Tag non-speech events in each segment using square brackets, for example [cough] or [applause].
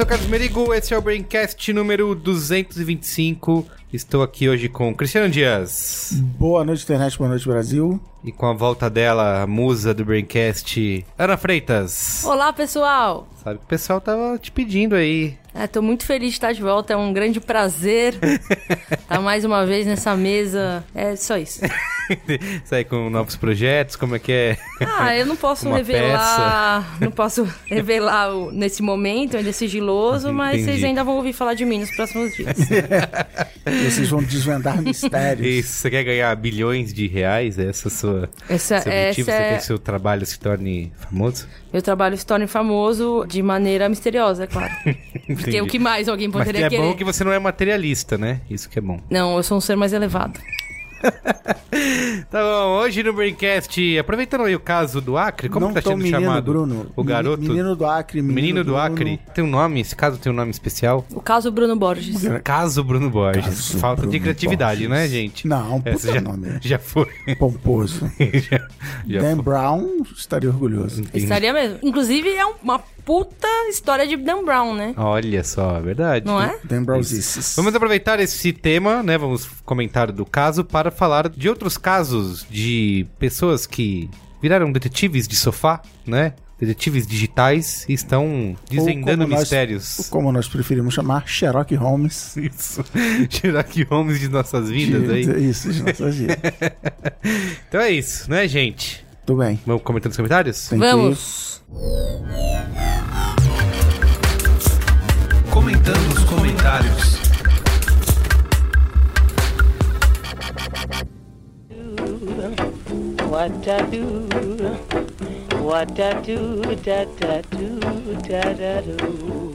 sou o Carlos Merigo, esse é o Braincast número 225. Estou aqui hoje com Cristiano Dias. Boa noite, internet, boa noite, Brasil. E com a volta dela, a musa do Braincast, Ana Freitas. Olá, pessoal! Sabe que o pessoal tava te pedindo aí. É, tô muito feliz de estar de volta, é um grande prazer estar [laughs] mais uma vez nessa mesa. É só isso. [laughs] Sair com novos projetos, como é que é? Ah, eu não posso Uma revelar. Não posso revelar nesse momento, ainda é sigiloso, mas Entendi. vocês ainda vão ouvir falar de mim nos próximos dias. [laughs] Vocês vão desvendar mistérios. Isso, você quer ganhar bilhões de reais? É essa a sua Essa, seu objetivo? essa Você quer é. que seu trabalho se torne famoso? Meu trabalho se torne famoso de maneira misteriosa, é claro. [laughs] Porque o que mais alguém Mas poderia que é querer? bom que você não é materialista, né? Isso que é bom. Não, eu sou um ser mais elevado. [laughs] Tá bom, hoje no Braincast, aproveitando aí o caso do Acre, como não tá tô sendo menino, chamado? Bruno. O garoto? Menino do Acre. Menino, Menino do Bruno. Acre. Tem um nome? Esse caso tem um nome especial? O caso Bruno Borges. Caso Bruno Borges. Caso Falta de Bruno criatividade, Borges. né, gente? Não, puta Essa já, nome. [laughs] já foi. Pomposo. [laughs] já, já Dan foi. Brown estaria orgulhoso. Estaria mesmo. Inclusive, é um- uma puta história de Dan Brown, né? Olha só, é verdade. Não é? Dan Browsices. Vamos aproveitar esse tema, né? Vamos comentar do caso para falar de outros casos de pessoas que viraram detetives de sofá, né? Detetives digitais e estão desvendando nós- mistérios. Como nós preferimos chamar, Sherlock Holmes. Isso. [laughs] Sherlock Holmes de nossas vidas De- aí. de- Isso, de nossas vidas. [laughs] Então é isso, né, gente? Tudo bem. Vamos comentando os comentários? Tem que. Vamos. Comentando os comentários. What I do, what I do, da da do, da da do.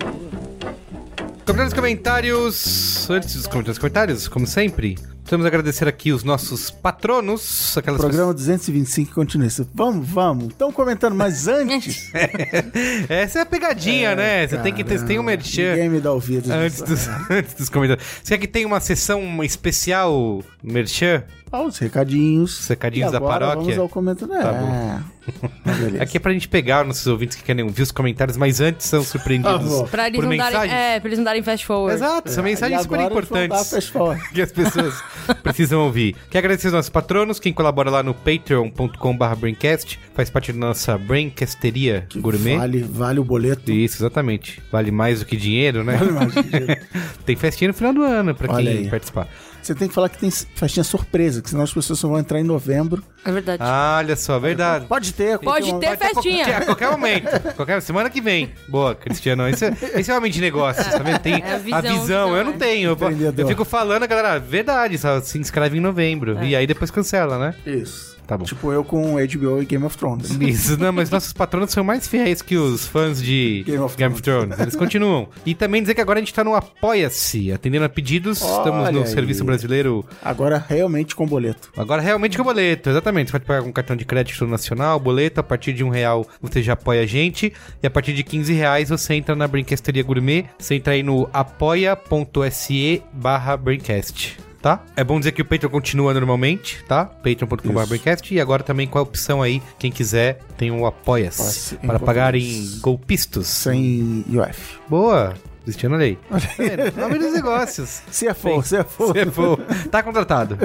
Comentários, comentários. Antes dos comentários, comentários, como sempre, precisamos agradecer aqui os nossos patronos, aquelas Programa 225 continua isso. Vamos, vamos. Estão comentando, mas [laughs] antes. pessoas- Essa é a pegadinha, né? Você tem que ter, tem um merchan. Ninguém me dá ouvido. Antes dos, [laughs] antes dos comentários. Você quer que tenha uma sessão especial merchan? Ah, os recadinhos. Os recadinhos E da paróquia? Vamos ao comentário. Tá é. Mas [laughs] beleza. Aqui é pra gente pegar os nossos ouvintes que querem ouvir os comentários, mas antes são surpreendidos Ah, bom. Pra eles, por não darem, mensagens. é, pra eles não darem fast forward. Exato, são mensagens E super agora eles vão dar importantes. fast forward. que as pessoas precisam ouvir. Quero agradecer aos nossos patronos, quem colabora lá no patreon.com.br braincast, faz parte da nossa braincasteria gourmet. Vale, vale o boleto. Isso, exatamente. Vale mais do que dinheiro, né? Vale mais dinheiro. [laughs] tem festinha no final do ano pra Olha quem aí. participar. Você tem que falar que tem festinha surpresa, que senão as pessoas só vão entrar em novembro. É verdade. Ah, olha só, verdade. Pode ter. a Pode ter momento. festinha. A qualquer momento. Qualquer, semana que vem. Boa, Cristiano. Esse, é- esse é homem de negócios, tá vendo? Tem É a a visão, visão. visão, Eu não tenho. Eu, eu fico falando, a galera, verdade, só se inscreve em novembro. É. E aí depois cancela, né? Isso. Tá bom. Tipo eu com HBO e Game of Thrones. [laughs] Isso, não, mas nossos patronos são mais fiéis que os fãs de Game of Thrones. Eles continuam. E também dizer que agora a gente tá no Apoia-se, atendendo a pedidos. Estamos no Olha aí. Serviço Brasileiro Agora realmente com boleto. Agora realmente com boleto, exatamente. Você pode pagar com cartão de crédito nacional, boleto, a partir de um real você já apoia a gente. E a partir de 15 reais você entra na Brincasteria Gourmet. Você entra aí no apoia.se barra Braincast. Tá? É bom dizer que o Patreon continua normalmente, tá? patreon.com.br. E agora também com a opção aí, quem quiser, tem o Apoia-se. Para pagar em golpistos. Sem UF. Boa! Cristiano Lei. Tá? Nome dos negócios. [laughs] Se é for, se é for. Se for, tá contratado.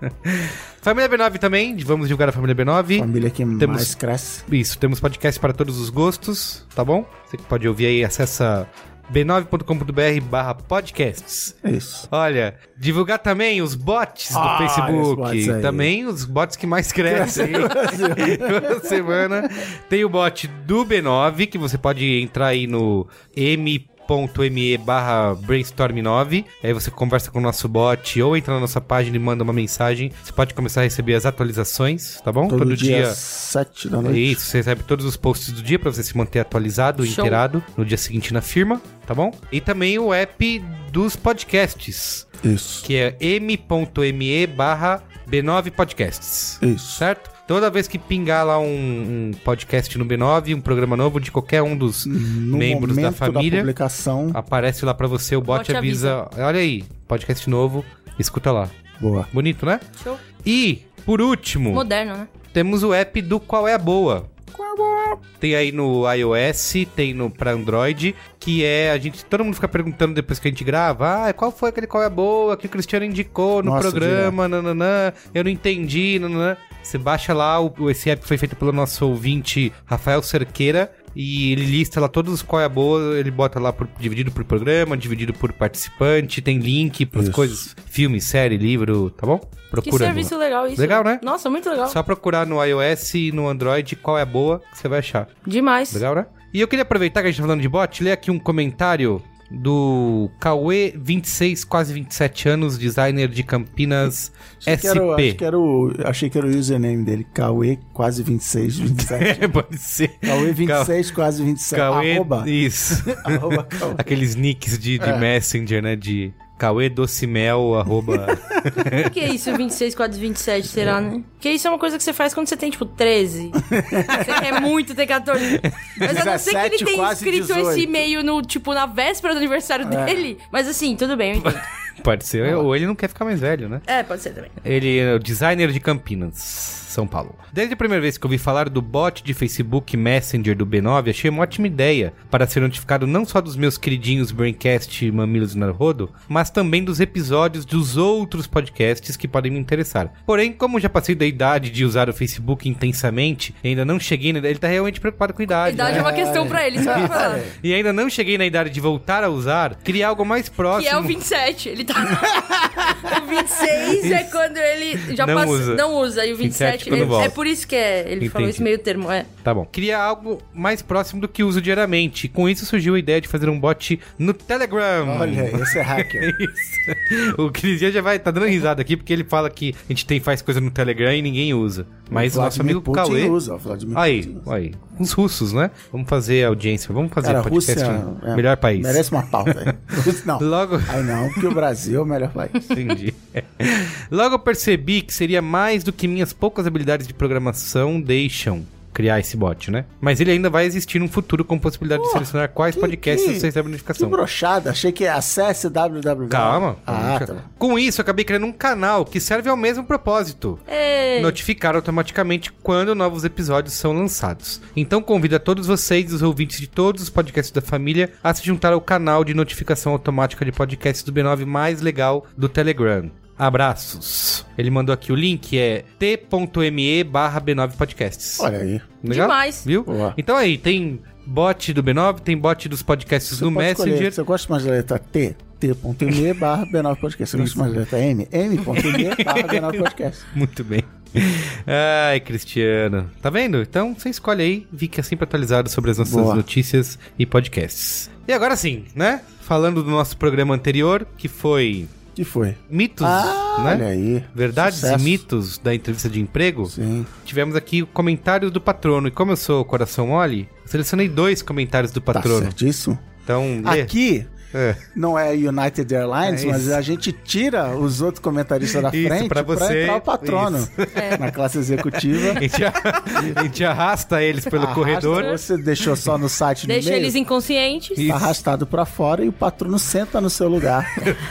[laughs] Família B9 também, vamos divulgar a Família B9. Família que Temos- mais cresce. Isso, temos podcast para todos os gostos, tá bom? Você que pode ouvir aí, acessa b9.com.br barra podcasts. É isso. Olha, divulgar também os bots do Ah, os Facebook. bots também os bots que mais crescem. [laughs] Toda semana tem o bot do B9, que você pode entrar aí no t.me barra brainstorm9. Aí você conversa com o nosso bot ou entra na nossa página e manda uma mensagem. Você pode começar a receber as atualizações, tá bom? Todo, dia, sete da noite. Isso, você recebe todos os posts do dia pra você se manter atualizado, Show. inteirado no dia seguinte na firma, tá bom? E também o app dos podcasts, Isso. que é m.me barra B9 Podcasts. Isso. Certo? Toda vez que pingar lá um, um podcast no B9, um programa novo de qualquer um dos No membros da família, publicação. aparece lá pra você, o bot Bot avisa, olha aí, podcast novo, escuta lá. Boa. Bonito, né? Show. E, por último, Moderno, né? temos o app do Qual é a Boa. Tem aí no iOS, tem no para Android, que é a gente, todo mundo fica perguntando depois que a gente grava, ah, qual foi aquele qual é a boa que o Cristiano indicou no Nossa, programa, nananã, eu não entendi, nananã. Você baixa lá, o, esse app foi feito pelo nosso ouvinte Rafael Cerqueira, e ele lista lá todos os qual é a boa, ele bota lá por- dividido por programa, dividido por participante, tem link para as coisas, filme, série, livro, tá bom? Que Procura. serviço legal isso. Legal, né? Nossa, muito legal. Só procurar no iOS e no Android qual é a boa que você vai achar. Demais. Legal, né? E eu queria aproveitar que a gente tá falando de bot, ler aqui um comentário do Cauê, 26, quase 27 anos, designer de Campinas Achei que, era, acho SP. que era o, achei que era o username dele. Cauê, quase 26, 27. [laughs] É, pode ser. Cauê 26, quase 27. Cauê, Arroba. isso. [laughs] Arroba Cauê. Aqueles nicks de, de É. Messenger, né? De Cauê Docimel, arroba... O [laughs] que é isso, 26, quase 27, será, né? Porque isso é uma coisa que você faz quando você tem, tipo, 13. você quer muito ter 14. Mas a não ser que 17, ele tenha escrito 18. esse e-mail no, tipo, na véspera do aniversário dele. Mas assim, tudo bem, eu entendo. Pode ser. Ou ele não quer ficar mais velho, né? É, pode ser também. Ele é o designer de Campinas, São Paulo. Desde a primeira vez que eu ouvi falar do bot de Facebook Messenger do B9, achei uma ótima ideia para ser notificado não só dos meus queridinhos Braincast e Mamilos Rodo, mas também dos episódios dos outros podcasts que podem me interessar. Porém, como já passei da idade de usar o Facebook intensamente, ainda não cheguei na ele tá realmente preocupado com a idade. Idade né? é uma questão pra ele, só pra [laughs] falar. E ainda não cheguei na idade de voltar a usar, queria algo mais próximo. Que é o 27. Ele tá. o 26 é quando ele já Não passa. usa. Não usa. E o 27, 27 quando ele- volta. é por isso que é. Ele falou Entendi. esse meio termo. É. Tá bom. Queria algo mais próximo do que uso diariamente. Com isso surgiu a ideia de fazer um bot no Telegram. Olha aí, esse é hacker. [laughs] Isso. O Cristian já vai tá dando risada aqui porque ele fala que a gente tem faz coisa no Telegram e ninguém usa. Mas o nosso amigo Putin Cauê. usa, o Vladimir Aí, Putin usa. aí. Os russos, né? Vamos fazer audiência, vamos fazer Cara, podcast Rússia é, melhor país. merece uma pauta. [laughs] Não. Logo. Aí não, porque o Brasil é o melhor país. Entendi. Logo eu percebi que seria mais do que minhas poucas habilidades de programação deixam criar esse bot, né? Mas ele ainda vai existir no futuro com possibilidade de selecionar quais que- podcasts que- você recebe Que notificação. brochada, achei que acesse www. Calma. Ah, tá. Com isso, acabei criando um canal que serve ao mesmo propósito. Ei. Notificar automaticamente quando novos episódios são lançados. Então convido a todos vocês, os ouvintes de todos os podcasts da família, a se juntar ao canal de notificação automática de podcasts do B9 mais legal do Telegram. Abraços. Ele mandou aqui o link, é t.me barra B9 Podcasts. Olha aí. Legal? Demais. Viu? Boa. Então aí, tem bot do B9, tem bot dos podcasts Você do escolher. Messenger. Você gosta mais da letra T? T.me barra B9 Podcast. Você gosta mais da letra M? M.me [laughs] barra B9 Podcast. Muito bem. Ai, Cristiano. Tá vendo? Então você escolhe aí, fique sempre atualizado sobre as nossas Boa. notícias e podcasts. E agora sim, né? Falando do nosso programa anterior, que foi que foi? mitos, Ah, né? olha aí. Verdades Sucesso. e mitos da entrevista de emprego. Sim. Tivemos aqui o comentário do patrono. E como eu sou coração mole, selecionei dois comentários do Tá patrono. certíssimo. então, lê. Aqui É. não é United Airlines, É mas a gente tira os outros comentaristas da Isso, frente pra pra, você. entrar o patrono Isso. [laughs] na classe executiva. A gente, a gente arrasta eles pelo Arrasta, corredor. Você deixou só no site no Deixa meio, eles inconscientes. Isso. arrastado pra fora e o patrono senta no seu lugar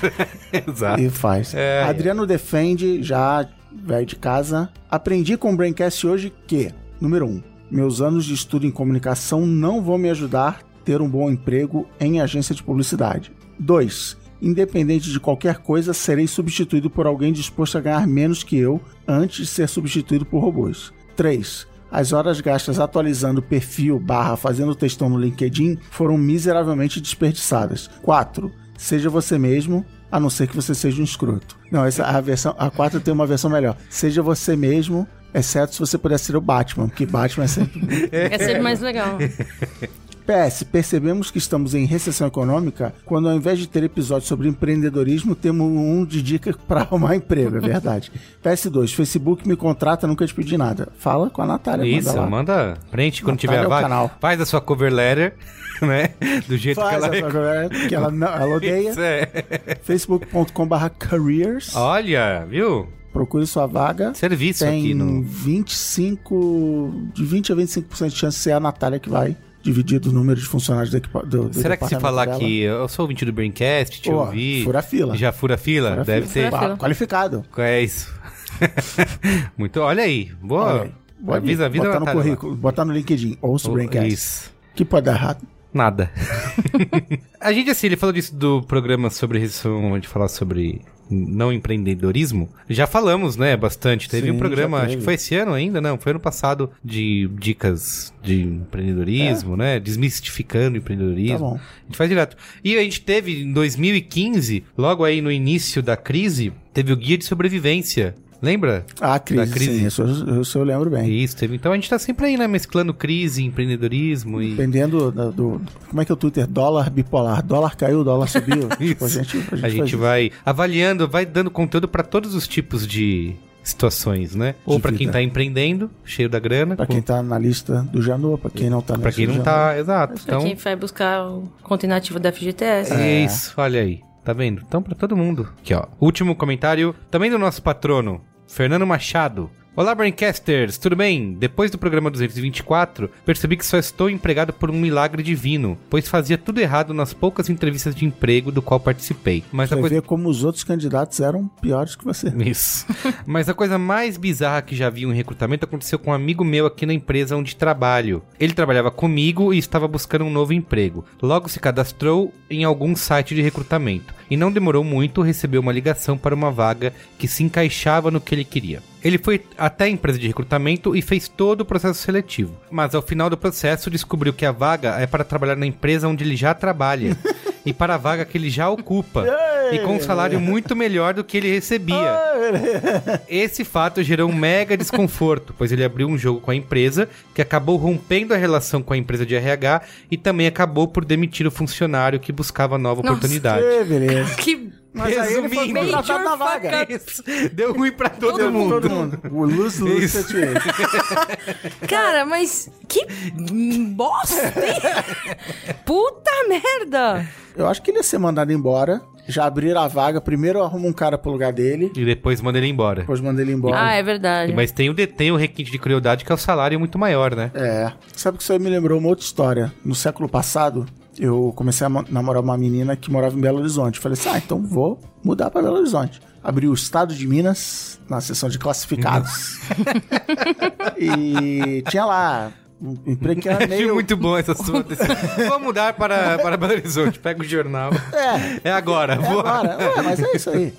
[laughs] Exato. e faz. É, Adriano defende, já velho de casa. Aprendi com o Braincast hoje que, número um, meus anos de estudo em comunicação não vão me ajudar ter um bom emprego em agência de publicidade. 2. Independente de qualquer coisa, serei substituído por alguém disposto a ganhar menos que eu antes de ser substituído por robôs. 3. As horas gastas atualizando o perfil barra fazendo textão no LinkedIn foram miseravelmente desperdiçadas. 4. Seja você mesmo, a não ser que você seja um escroto. Não, essa a versão a 4 tem uma versão melhor. Seja você mesmo, exceto se você puder ser o Batman, porque Batman é sempre [laughs] É sempre mais legal. [laughs] PS, percebemos que estamos em recessão econômica quando ao invés de ter episódios sobre empreendedorismo, temos um de dica [laughs] para arrumar emprego, é verdade. PS2, Facebook me contrata, nunca te pedi nada. Fala com a Natália, Isso, manda lá. manda print quando Natália tiver é a vaga. canal. Faz a sua cover letter, [laughs] né? Do jeito Faz que ela a sua galera, que ela, não- ela odeia. É. facebook.com.br careers. Olha, viu? Procure sua vaga. Serviço Tem aqui no. 25, de 20 a 25% de chance de ser a Natália que vai dividir do número de funcionários do, equipa- do, do Será que se falar dela. que eu sou ouvinte do Braincast, te Pô, ouvi. fura fila. Já fura fila? Fura Deve fila. fila. Qualificado. É isso. [laughs] Muito. Olha aí. Boa. Olha aí. Pode avisa, botar a no Natália lá. currículo, botar no LinkedIn, ouça o Oh, Braincast. Isso. Que pode dar errado. Nada. [laughs] a gente, assim, ele falou disso do programa sobre recessão, a gente falar sobre não empreendedorismo. Já falamos, né, bastante. Teve Sim, um programa, acho que foi esse ano ainda, não, foi ano passado, de dicas de empreendedorismo, né, desmistificando o empreendedorismo. É. Tá bom. A gente faz direto. E a gente teve, em 2015, logo aí no início da crise, teve o Guia de Sobrevivência. Lembra? Ah, crise, Da crise. sim, isso, eu- isso eu lembro bem. Isso, teve. Então a gente tá sempre aí, né, mesclando crise, empreendedorismo e... Dependendo da- do, Como é que é o Twitter? Dólar bipolar. Dólar caiu, dólar subiu. [laughs] Tipo, a gente, a gente, A gente isso. vai avaliando, vai dando conteúdo pra todos os tipos de situações, né? Ou pra quem tá empreendendo, cheio da grana, Pra com- quem tá na lista do Janô, pra quem não tá na pra lista quem do não Janô. tá, exato. Pra Então, quem vai buscar o conta inativa da FGTS. é isso, olha aí. Tá vendo? Então pra todo mundo. Aqui, ó. Último comentário, também do nosso patrono, Fernando Machado. Olá, Braincasters, tudo bem? Depois do programa 224, percebi que só estou empregado por um milagre divino, pois fazia tudo errado nas poucas entrevistas de emprego do qual participei. Mas a Você coisa vê como os outros candidatos eram piores que você. Isso. [laughs] Mas a coisa mais bizarra que já vi em um recrutamento aconteceu com um amigo meu aqui na empresa onde trabalho. Ele trabalhava comigo e estava buscando um novo emprego. Logo se cadastrou em algum site de recrutamento. E não demorou muito, recebeu uma ligação para uma vaga que se encaixava no que ele queria. Ele foi até a empresa de recrutamento e fez todo o processo seletivo. Mas ao final do processo descobriu que a vaga é para trabalhar na empresa onde ele já trabalha. [laughs] e para a vaga que ele já ocupa. E com um salário muito melhor do que ele recebia. Esse fato gerou um mega desconforto, pois ele abriu um jogo com a empresa, que acabou rompendo a relação com a empresa de RH e também acabou por demitir o funcionário que buscava nova Nossa. oportunidade. Ê, beleza. Que Mas aí ele foi Resumindo, contratado na vaga. Isso. Deu ruim pra todo, Todo mundo. Todo mundo. O Isso. situation. [laughs] Cara, mas que bosta! hein? [laughs] Puta merda! Eu acho que ele ia ser mandado embora. Já abriram a vaga. Primeiro arruma um cara pro lugar dele. E depois manda ele embora. Depois manda ele embora. Ah, é verdade. Mas tem o, de- tem o requinte de crueldade, que é o salário muito maior, né? É. Sabe que isso aí me lembrou uma outra história. No século passado, eu comecei a mo- namorar uma menina que morava em Belo Horizonte. Falei assim, ah, então vou mudar pra Belo Horizonte. Abri o estado de Minas, na seção de classificados. [laughs] e tinha lá um emprego que era [laughs] Achei meio... muito bom essa sua. [laughs] Vou mudar para, para Belo Horizonte. Pega o jornal. É, É agora. É vou. agora, Ué, mas é isso aí.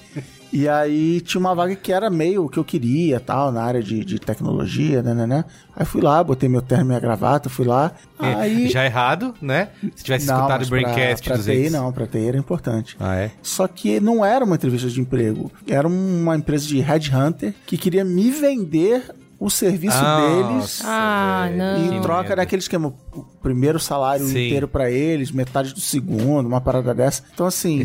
E aí tinha uma vaga que era meio o que eu queria, tal, na área de, de tecnologia, né, né, né. Aí fui lá, botei meu terno e minha gravata, fui lá. É, Aí... Já errado, né? Se tivesse não, escutado o Braincast pra, pra 200. TI não, pra TI era importante. Ah, é? Só que não era uma entrevista de emprego. Era uma empresa de headhunter que queria me vender o serviço deles Ah, que troca daquele esquema. O primeiro salário Sim. inteiro pra eles, metade do segundo, uma parada dessa. Então, assim.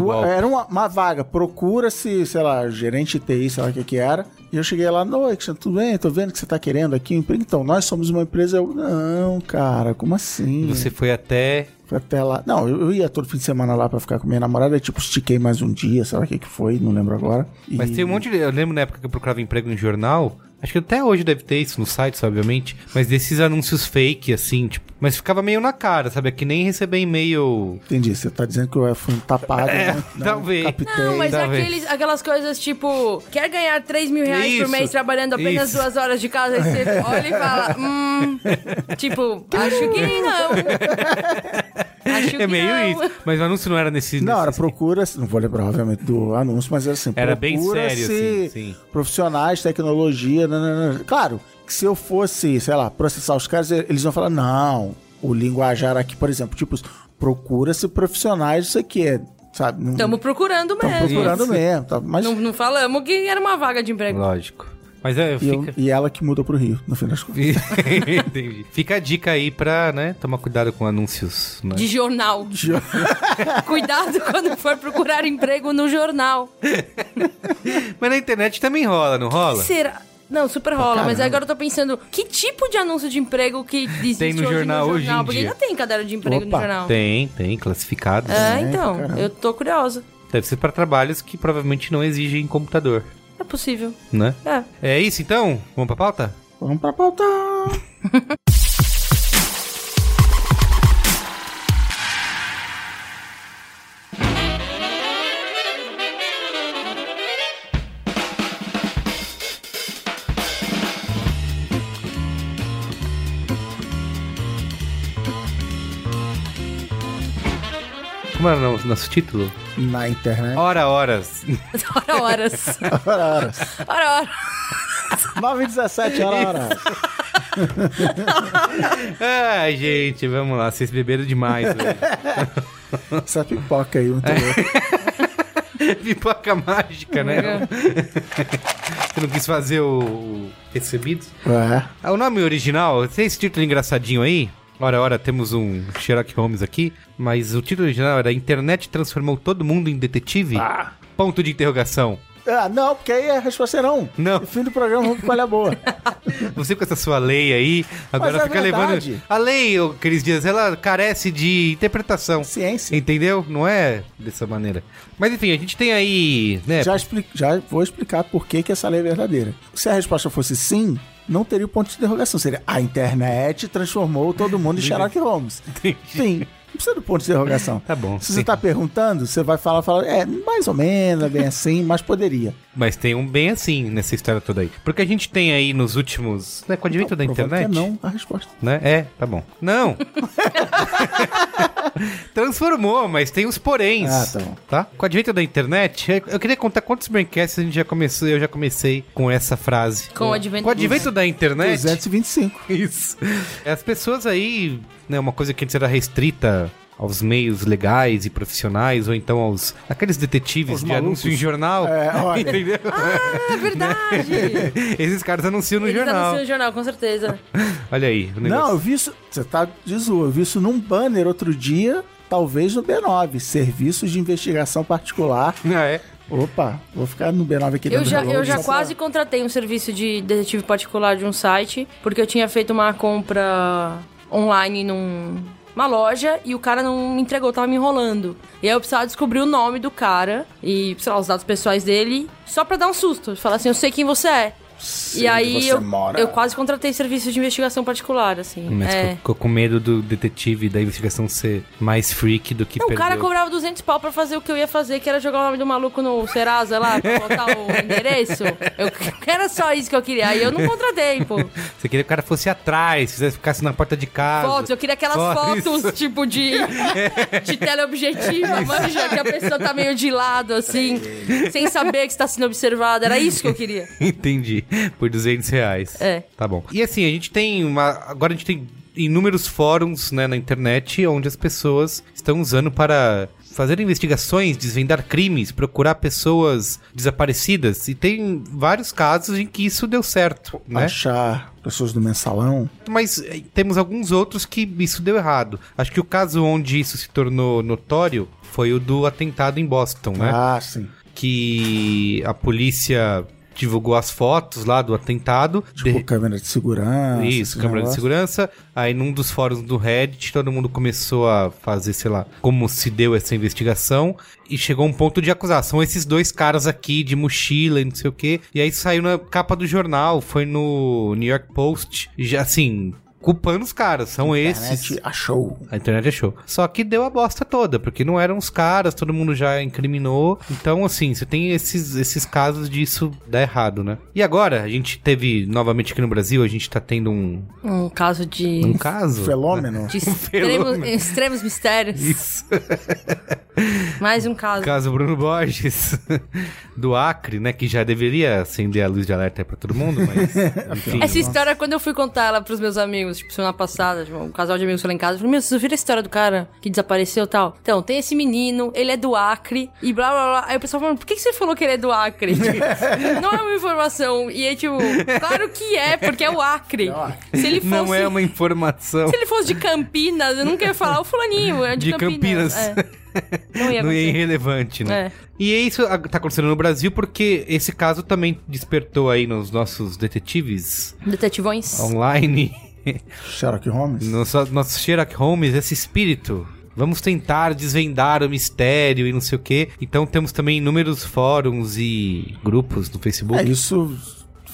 O- era uma, uma vaga. Procura-se, sei lá, gerente TI, sei lá o que que era. E eu cheguei lá, oi, Cristiano, tudo bem? Tô vendo que você tá querendo aqui um emprego. Então, nós somos uma empresa. Eu, não, cara, como assim? Você foi até. Foi até lá. Não, eu, ia todo fim de semana lá pra ficar com minha namorada. Aí, tipo, estiquei mais um dia, sei lá o que que foi, não lembro agora. E- Mas tem um monte de. Eu lembro na época que eu procurava emprego em jornal. Acho que até hoje deve ter isso no site, obviamente. Mas desses anúncios fake, assim, tipo. Mas ficava meio na cara, sabe? É que nem receber e-mail. Entendi, você tá dizendo que fui um tapado, É, né? Não, [laughs] talvez. Não, mas talvez. aqueles, aquelas coisas tipo, quer ganhar 3 mil reais por Isso, mês trabalhando apenas isso. duas horas de casa, aí você [laughs] olha e fala, hum, tipo, [laughs] acho que não. Acho É meio não. isso. Mas o anúncio não era nesse. Não, era procura, não vou lembrar, obviamente, do anúncio, mas era assim, Era bem sério, assim, sim. profissionais, tecnologia, claro, que se eu fosse, sei lá, processar os caras, eles vão falar, não, o linguajar aqui, por exemplo, tipo, procura-se profissionais, isso aqui é, sabe? Estamos procurando mesmo. procurando Isso. mesmo, tá, mas Não, não falamos que era uma vaga de emprego. Lógico. Mas é, E, eu- fica... e ela que muda pro Rio, no fim das contas. [laughs] Entendi. Fica a dica aí pra, né, tomar cuidado com anúncios, né? De jornal. [laughs] Cuidado quando for procurar emprego no jornal. [laughs] Mas na internet também rola, não rola? Será? Não, super rola, mas agora eu tô pensando, que tipo de anúncio de emprego que [laughs] existe Tem no hoje jornal no hoje jornal? em Porque dia. ainda tem caderno de emprego Opa, no jornal. Tem, tem, classificados. É, É, então, caramba. eu tô curiosa. Deve ser pra trabalhos que provavelmente não exigem computador, É possível. né? É. É isso então? Vamos pra pauta? Vamos pra pauta. [laughs] Como era o nosso- nosso título? Na internet. [laughs] [laughs] Hora, horas. Hora, horas. Ora, ora. Hora, hora. 9 e 17, ora, ora. Ai, gente, vamos lá. Vocês beberam demais. [laughs] Essa pipoca aí, muito louco. Pipoca mágica, né? Você não quis fazer o, o recebido? É. Ah, O nome original, tem esse título engraçadinho aí? Ora, ora, temos um Sherlock Holmes aqui, mas o título original era Internet transformou todo mundo em detetive? Ponto de interrogação. Ah, não, porque aí a resposta é não. Não. No fim do programa, vamos com é a boa. [laughs] Você com essa sua lei aí, agora Mas é fica verdade. levando. A lei, ô, Cris Dias, ela carece de interpretação. Ciência. Entendeu? Não é dessa maneira. Mas enfim, a gente tem aí, né? Já, expli- já vou explicar por que, que essa lei é verdadeira. Se a resposta fosse sim, não teria o ponto de interrogação. Seria a internet transformou todo mundo em Sherlock Holmes. Sim. Não precisa do ponto de interrogação. Tá bom, Se sim. você tá perguntando, você vai falar, falar, é, mais ou menos, é bem assim, mas poderia. Mas tem um bem assim nessa história toda aí. Porque a gente tem aí nos últimos. Né, com o advento da Provando que internet. É não a resposta. Né? É, tá bom. Não! [laughs] [laughs] Transformou, mas tem os poréns. Ah, tá bom. Tá? Com o advento da internet, eu- eu queria contar quantos braincasts a gente já começou, eu já comecei com essa frase. Com o advento Com o advento da internet. 225. Isso. As pessoas aí, né, uma coisa que antes era restrita aos meios legais e profissionais, ou então aos aqueles detetives Os de malucos. anúncio em jornal. É, [laughs] olha. Entendeu? É verdade. [laughs] Esses caras anunciam no Eles jornal. anunciam no jornal, com certeza. [laughs] Olha aí, o Não, eu vi isso. Você tá de zoa. Eu vi isso num banner outro dia, talvez no B9. Serviços de investigação particular. Ah, é. Opa, vou ficar no B9 aqui Eu dentro já, eu já quase contratei um serviço de detetive particular de um site, porque eu tinha feito uma compra online num uma loja e o cara não me entregou, tava me enrolando. E aí eu precisava descobrir o nome do cara e, sei lá, os dados pessoais dele, só pra dar um susto. Falar assim, eu sei quem você é. Sei e aí eu, mora. eu quase contratei serviço de investigação particular, assim. Mas é. ficou, com medo do detetive da investigação ser mais freak do que Não, o cara cobrava 200 pau pra fazer o que eu ia fazer, que era jogar o nome do maluco no Serasa lá, pra botar o [laughs] endereço. Eu, [laughs] era só isso que eu queria. Aí eu não contratei, pô. Você queria que o cara fosse atrás, fizesse ficasse na porta de casa. Fotos, eu queria aquelas Fotos. fotos, [laughs] tipo, de, de teleobjetiva, manja, que a pessoa tá meio de lado, assim, sem saber que está sendo observada. Era isso que eu queria. Entendi. [laughs] Por 200 reais. É. Tá bom. E assim, a gente tem uma. Agora a gente tem inúmeros fóruns né, na internet onde as pessoas estão usando para fazer investigações, desvendar crimes, procurar pessoas desaparecidas. E tem vários casos em que isso deu certo, né? Achar pessoas do mensalão. Mas eh, temos alguns outros que isso deu errado. Acho que o caso onde isso se tornou notório foi o do atentado em Boston, né? Ah, sim. Que a polícia divulgou as fotos lá do atentado. Tipo, De- câmera de segurança. Isso, câmera de negócio. segurança. Aí num dos fóruns do Reddit, todo mundo começou a fazer, sei lá, como se deu essa investigação. E chegou um ponto de acusação. Esses dois caras aqui de mochila e não sei o quê. E aí saiu na capa do jornal, foi no New York Post. Já assim, culpando os caras. São esses. Internet achou. A internet achou. Só que deu a bosta toda, porque não eram os caras, todo mundo já incriminou. Então, assim, você tem esses, esses casos disso dar errado, né? E agora, a gente teve, novamente aqui no Brasil, a gente tá tendo um, Um caso de, um caso. Fenômeno. de [laughs] extremos, extremos mistérios. Isso. [laughs] Mais um caso. Caso Bruno Borges, [laughs] do Acre, né? Que já deveria acender a luz de alerta aí pra todo mundo, mas. Enfim. Essa história, quando eu fui contar ela pros meus amigos, tipo, semana passada, tipo, um casal de amigos foi lá em casa, eu falei, meu, vocês viram a história do cara que desapareceu e tal? Então, tem esse menino, ele é do Acre, e blá blá blá. Aí o pessoal falando, por que, você falou que ele é do Acre? [laughs] Não é uma informação. E aí, tipo, claro que é, porque é o Acre. Se ele fosse. Não é uma informação. Se ele fosse de Campinas, eu nunca ia falar o fulaninho, é de, De Campinas. É. Não ia [laughs] Não é irrelevante, né? É. E é isso tá acontecendo no Brasil porque esse caso também despertou aí nos nossos detetives Detetivões. online, Sherlock Holmes. [laughs] no so- nosso Sherlock Holmes, esse espírito. Vamos tentar desvendar o mistério e não sei o quê. Então temos também inúmeros fóruns e grupos no Facebook. É, isso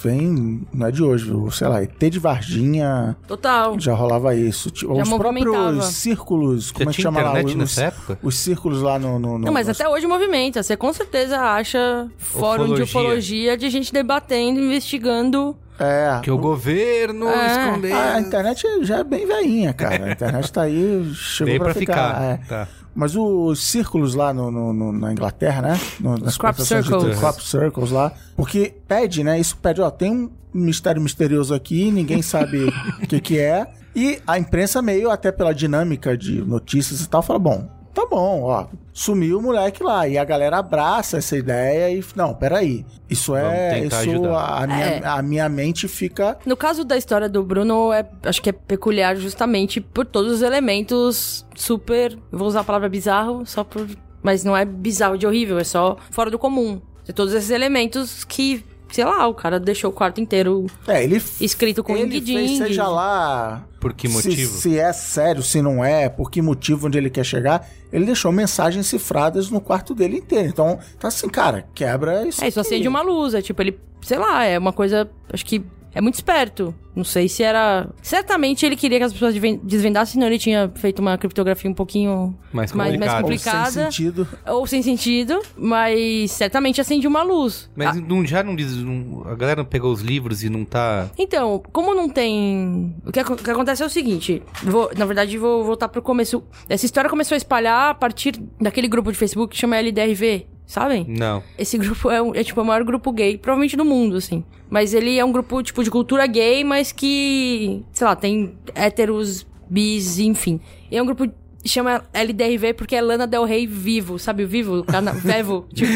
vem, não é de hoje, viu? sei lá, ET de Varginha Total. já rolava isso. Ti- Os próprios círculos, Já como é que chama lá? internet Os, nessa época? os círculos lá no... no, no Não, mas até hoje movimenta. Você com certeza acha fórum de Ufologia. ufologia de gente debatendo, investigando. É. Que o governo É. escondeu. A internet já é bem veinha, cara. A internet tá aí, chegou Veio pra, pra ficar. ficar. é. Tá. Mas os círculos lá no, no- no- na Inglaterra, né? No, nas crop profissões de- circles. crop circles lá. Porque pede, né? Isso pede, ó, tem um mistério misterioso aqui, ninguém sabe o que que é. E a imprensa meio, até pela dinâmica de notícias e tal, fala, bom, tá bom, ó, sumiu o moleque lá. E a galera abraça essa ideia e, não, peraí, isso é, isso, ajudar. a minha, É. a minha mente fica... No caso da história do Bruno, é, acho que é peculiar justamente por todos os elementos super. eu Vou usar a palavra bizarro, só por. Mas não é bizarro de horrível, é só fora do comum. Tem todos esses elementos que, sei lá, o cara deixou o quarto inteiro É, ele... escrito com ele fez, seja lá Por que se- motivo? Se, é sério, se não é, por que motivo onde ele quer chegar, ele deixou mensagens cifradas no quarto dele inteiro. Então, tá assim, cara, quebra isso. É, isso aqui. acende uma luz, é tipo, ele, sei lá, é uma coisa, acho que é muito esperto. Não sei se era... Certamente ele queria que as pessoas desven- desvendassem, senão ele tinha feito uma criptografia um pouquinho Mais mais, mais complicado. Ou sem complicada. sentido. Ou sem sentido, mas certamente acende uma luz. Mas não, já não diz. não- a galera não pegou os livros e não tá. Então, como não tem. O que, o que acontece é o seguinte: vou- na verdade, vou voltar pro começo. Essa história começou a espalhar a partir daquele grupo de Facebook que chama LDRV, sabem? Não. Esse grupo é, é, tipo o maior grupo gay, provavelmente do mundo, assim. Mas ele é um grupo, tipo, de cultura gay, mas que, sei lá, tem héteros, bis, enfim. E é um grupo chama LDRV porque é Lana Del Rey vivo, sabe o vivo? Cana [laughs] Vevo, tipo.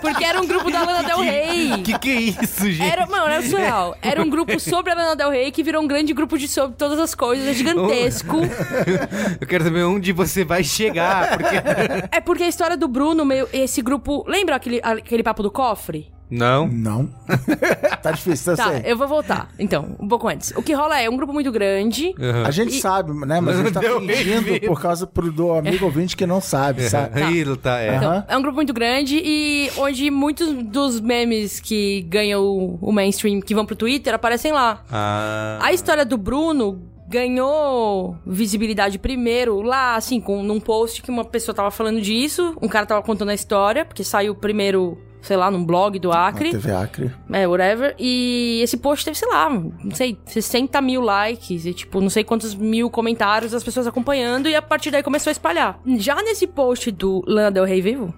Porque era um grupo da Lana Del Rey. Que que é isso, gente? Era, mano, era surreal. Era um grupo sobre a Lana Del Rey que virou um grande grupo de sobre todas as coisas, é gigantesco. [laughs] Eu quero saber onde você vai chegar, porque. é porque a história do Bruno, meio, esse grupo. Lembra aquele, aquele papo do cofre? Não. Não. [laughs] tá difícil, Tá, sei. eu vou voltar. Então, um pouco antes. O que rola é um grupo muito grande. A gente sabe, né? Mas a gente tá Deu fingindo por causa pro, do amigo ouvinte que não sabe, sabe? [laughs] Aí, tá, é. Então, é um grupo muito grande e onde muitos dos memes que ganham o, o mainstream, que vão pro Twitter, aparecem lá. Ah. A história do Bruno ganhou visibilidade primeiro lá, assim, com num post que uma pessoa tava falando disso, um cara tava contando a história, porque saiu primeiro, sei lá, num blog do Na Acre. TV Acre. É, whatever. E esse post teve, sei lá, não sei, 60 mil likes e, tipo, não sei quantos mil comentários das pessoas acompanhando. E a partir daí começou a espalhar. Já nesse post do Lana Del Rey Vivo,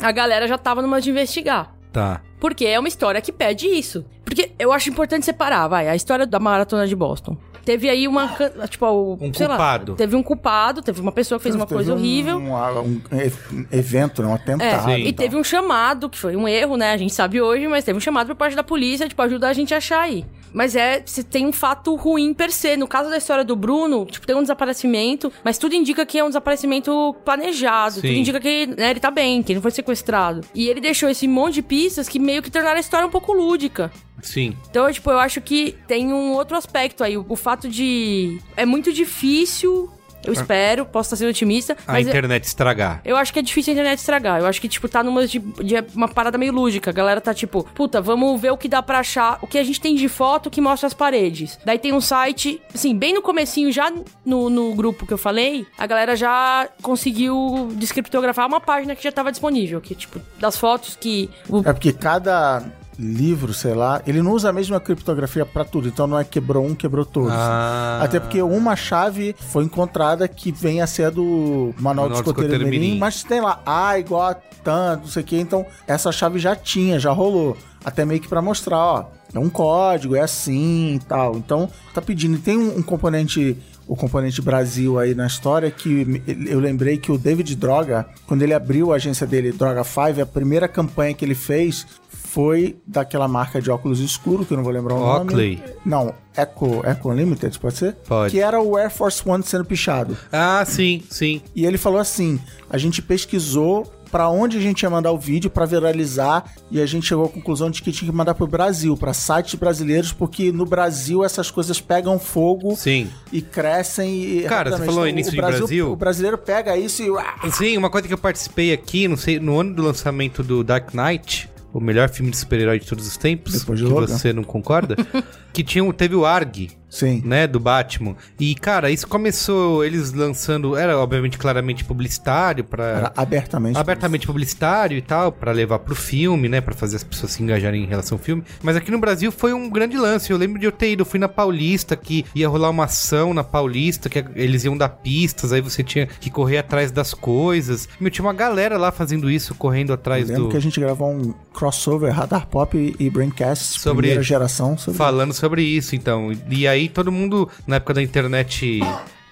a galera já tava numa de investigar. Tá. Porque é uma história que pede isso. Porque eu acho importante separar, vai, a história da maratona de Boston. Teve aí uma. Tipo, o- Um sei lá, culpado. teve um culpado, teve uma pessoa que fez uma Teve coisa um- horrível. Um, um evento, né? Um atentado. É, e teve um chamado, que foi um erro, né? A gente sabe hoje, mas teve um chamado por parte da polícia, tipo, ajudar a gente a achar aí. Mas é, você tem um fato ruim per se. No caso da história do Bruno, tipo, tem um desaparecimento, mas tudo indica que é um desaparecimento planejado. Sim. Tudo indica que né, ele tá bem, que ele não foi sequestrado. E ele deixou esse monte de pistas que meio que tornaram a história um pouco lúdica. Sim. Então, tipo, eu acho que tem um outro aspecto aí. O, o fato de. É muito difícil. Eu espero, posso estar sendo otimista. A mas eu- internet estragar. eu acho que é difícil a internet estragar. Eu acho que, tipo, tá numa de, de uma parada meio lúdica. A galera tá tipo, puta, vamos ver o que dá pra achar, o que a gente tem de foto que mostra as paredes. Daí tem um site, assim, bem no comecinho, já no, no grupo que eu falei, a galera já conseguiu descriptografar uma página que já tava disponível. Que, tipo, das fotos que. o- É porque cada livro, sei lá, ele não usa a mesma criptografia pra tudo. Então não é quebrou um, quebrou todos. Ah. Até porque uma chave foi encontrada que vem a ser do Manual, Manual do Escoteiro Escoteiro Mirim, Mirim. mas tem lá A igual a tanto, não sei o que. Então essa chave já tinha, já rolou. Até meio que pra mostrar, ó, é um código, é assim e tal. Então tá pedindo. E tem um, um componente o componente Brasil aí na história, que eu lembrei que o David Droga, quando ele abriu a agência dele, Droga 5, a primeira campanha que ele fez foi daquela marca de óculos escuro, que eu não vou lembrar o Oakley. nome. Não, Eco, Eco Unlimited, pode ser? Pode. Que era o Air Force One sendo pichado. Ah, sim, sim. E ele falou assim: a gente pesquisou pra onde a gente ia mandar o vídeo pra viralizar e a gente chegou à conclusão de que tinha que mandar pro Brasil, pra sites brasileiros, porque no Brasil essas coisas pegam fogo Sim. e crescem e Cara, você falou Então, início o de Brasil? O brasileiro pega isso e Sim, uma coisa que eu participei aqui, não sei, no ano do lançamento do Dark Knight, o melhor filme de super-herói de todos os tempos, Depois de que Logan. você não concorda, [laughs] que tinha, teve o ARG, Sim. né, do Batman. E, cara, isso começou eles lançando, era obviamente claramente publicitário para Era abertamente. abertamente publicitário e tal, pra levar pro filme, né, Pra fazer as pessoas se engajarem em relação ao filme. Mas aqui no Brasil foi um grande lance. Eu lembro de eu ter ido, eu fui na Paulista, que ia rolar uma ação na Paulista, que eles iam dar pistas, aí você tinha que correr atrás das coisas. Meu, tinha uma galera lá fazendo isso, correndo atrás Eu lembro do que a gente gravou um crossover Radar Pop e- e Braincast, Sobre- primeira geração. Sobre... falando sobre isso, então. E aí todo mundo, na época da internet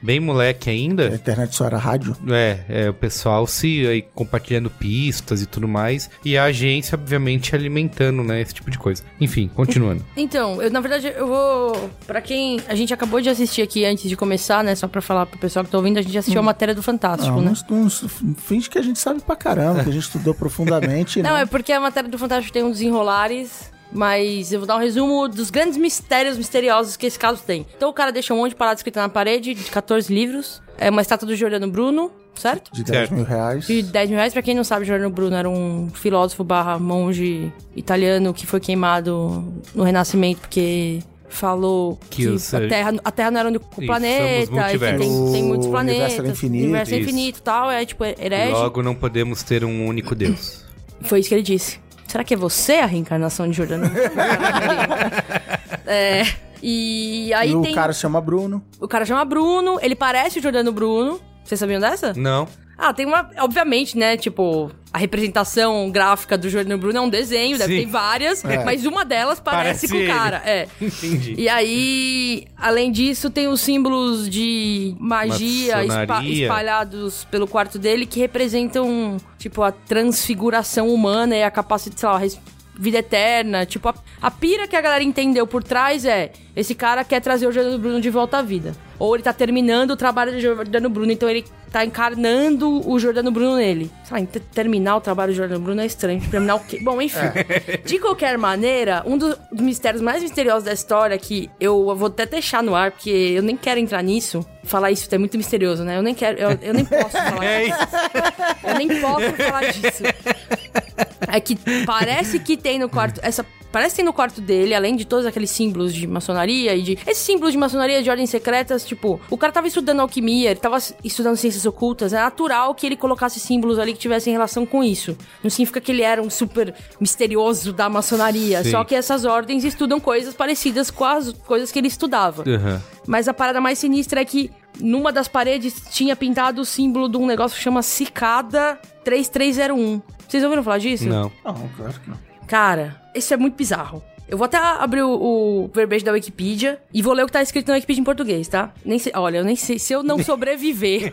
bem moleque A ainda, internet só era rádio. É, é, o pessoal se aí, compartilhando pistas e tudo mais. E a agência, obviamente, alimentando, né, esse tipo de coisa. Enfim, continuando. [laughs] Então, eu, na verdade, eu vou. Pra quem a gente acabou de assistir aqui antes de começar, né? Só pra falar pro pessoal que tá ouvindo, a gente assistiu a matéria do Fantástico, Não, né? não, não, finge que a gente sabe pra caramba, que a gente estudou profundamente. [laughs] Não, né? é porque a matéria do Fantástico tem um desenrolares. Mas eu vou dar um resumo dos grandes mistérios misteriosos que esse caso tem. Então o cara deixa um monte de parada escrita na parede, de 14 livros. É uma estátua do Giordano Bruno, certo? De 10 Certo. mil reais. De 10 mil reais. Pra quem não sabe, Giordano Bruno era um filósofo barra monge italiano que foi queimado no Renascimento porque falou Que que, a, terra, a Terra não era o único Isso, planeta, e tem, tem muitos O planetas, universo era infinito. o universo é infinito e tal, é tipo herege. Logo, não podemos ter um único Deus. Foi isso que ele disse. Será que é você a reencarnação de Jordano? [laughs] é. E aí e o tem. cara se chama Bruno. O cara chama Bruno, ele parece o Jordano Bruno. Vocês sabiam dessa? Não. Ah, tem uma. Obviamente, né? Tipo, a representação gráfica do Jordano Bruno é um desenho, deve ter várias, mas uma delas parece, Parece com o cara. É. [laughs] Entendi. E aí, além disso, tem os símbolos de magia espa- espalhados pelo quarto dele que representam, tipo, a transfiguração humana e a capacidade, sei lá, vida eterna. Tipo, a, a pira que a galera entendeu por trás é: esse cara quer trazer o Jordano Bruno de volta à vida. Ou ele tá terminando o trabalho do Jordano Bruno, então ele tá encarnando o Jordano Bruno nele. Sei lá, ter- terminar o trabalho do Jordano Bruno é estranho. Terminar o quê? Bom, enfim. De qualquer maneira, um dos mistérios mais misteriosos da história, que eu vou até deixar no ar, porque eu nem quero entrar nisso. Falar isso é muito misterioso, né? Eu nem quero, eu, eu nem posso [laughs] falar É disso. isso. Eu nem posso falar disso. É que parece que tem no quarto. Essa. Parece que tem no quarto dele, além de todos aqueles símbolos de maçonaria e de. Esses símbolos de maçonaria de ordens secretas, tipo, o cara tava estudando alquimia, ele tava estudando ciências ocultas, é natural que ele colocasse símbolos ali que tivessem relação com isso. Não significa que ele era um super misterioso da maçonaria, Sim. só que essas ordens estudam coisas parecidas com as coisas que ele estudava. Aham. Mas a parada mais sinistra é que numa das paredes tinha pintado o símbolo de um negócio que chama Cicada 3301. Vocês ouviram falar disso? Não. Não, claro que não. Cara, isso é muito bizarro. Eu vou até abrir o, o verbete da Wikipedia e vou ler o que tá escrito na Wikipedia em português, tá? Nem sei, olha, eu nem sei se eu não [laughs] sobreviver.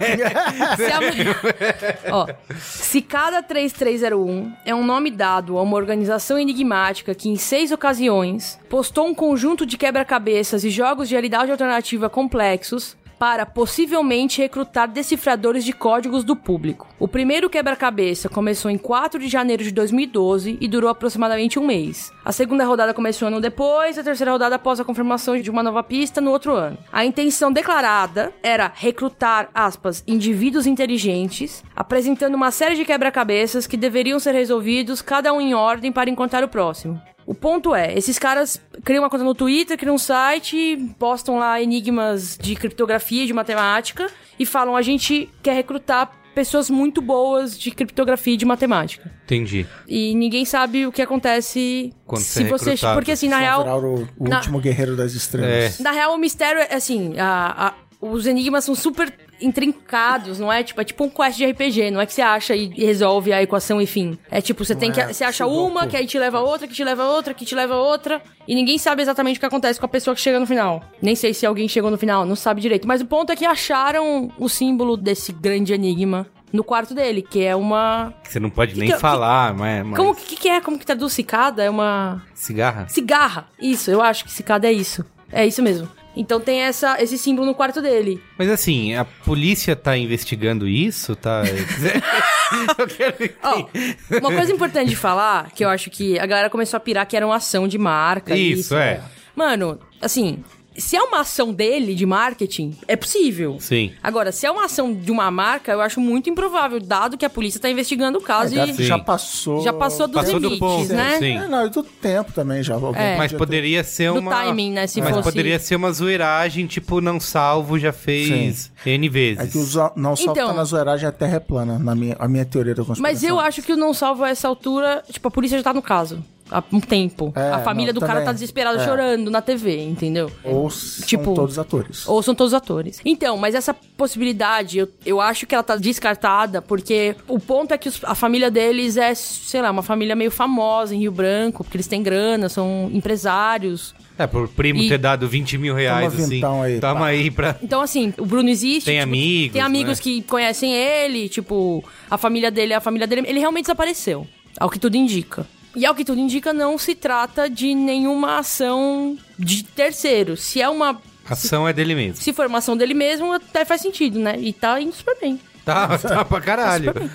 se amanhã. [laughs] Ó, Cicada 3301 é um nome dado a uma organização enigmática que, em seis ocasiões, postou um conjunto de quebra-cabeças e jogos de realidade alternativa complexos para possivelmente recrutar decifradores de códigos do público. O primeiro quebra-cabeça começou em 4 de janeiro de 2012 e durou aproximadamente um mês. A segunda rodada começou ano depois, a terceira rodada após a confirmação de uma nova pista no outro ano. A intenção declarada era recrutar, aspas, indivíduos inteligentes, apresentando uma série de quebra-cabeças que deveriam ser resolvidos, cada um em ordem, para encontrar o próximo. O ponto é, esses caras criam uma conta no Twitter, criam um site, postam lá enigmas de criptografia e de matemática e falam: a gente quer recrutar pessoas muito boas de criptografia e de matemática. Entendi. E ninguém sabe o que acontece Quando se você é. Porque assim, na real. o, o na- último guerreiro das estrelas. Na real, o mistério é assim, a- a- os enigmas são super intrincados, não é? Tipo, é tipo um quest de RPG, não é que você acha e, resolve a equação e fim. É tipo, você tem que. é Você acha uma, que aí te leva a outra, que te leva a outra, que te leva a outra. E ninguém sabe exatamente o que acontece com a pessoa que chega no final. Nem sei se alguém chegou no final, não sabe direito. Mas o ponto é que acharam o símbolo desse grande enigma no quarto dele, que é uma. Que Você não pode Que nem que eu- falar, mas, mas... Como que, que é? Como que traduz cicada? É uma. Cigarra? Cigarra. Isso, eu acho que cicada é isso. É isso mesmo. Então tem essa, esse símbolo no quarto dele. Mas assim, a polícia tá investigando isso, tá? [laughs] Eu quero Ó, entender. uma coisa importante de falar, que eu acho que a galera começou a pirar que era uma ação de marca. Isso, é. Mano, assim, se é uma ação dele de marketing, é possível. Sim. Agora, se é uma ação de uma marca, eu acho muito improvável, dado que a polícia tá investigando o caso Já, e Sim. já passou. já passou dos Passou do limites, ponto, né? sim. É, não, e do tempo também já. É. Mas podia ter- poderia ser Do uma... timing, né, se Mas fosse- poderia ser uma zoeiragem, tipo, não salvo, já fez N vezes. É que o não só Então- tá na zoeiragem, a terra é plana, na minha, a minha teoria da conspiração. Mas eu acho que o não salvo a essa altura, tipo, a polícia já tá no caso. Há um tempo. É, a família não, do cara tá desesperada É. chorando na TV, entendeu? Ou são Tipo- todos atores. Ou são todos atores. Então, mas essa possibilidade, eu, eu acho que ela tá descartada, porque o ponto é que os- a família deles é, sei lá, uma família meio famosa em Rio Branco, porque eles têm grana, são empresários. É, por primo E- ter dado 20 mil reais, Toma assim. aí, Toma pá. aí pra... Então, assim, o Bruno existe. Tem tipo, amigos, Tem amigos né? que conhecem ele, tipo, a família dele é a família dele. Ele realmente desapareceu, ao que tudo indica. E ao que tudo indica, não se trata de nenhuma ação de terceiro. Se é uma. Ação é dele mesmo. Se for uma ação dele mesmo, até faz sentido, né? E tá indo super bem. Tá, [laughs] tá pra caralho. Coisa,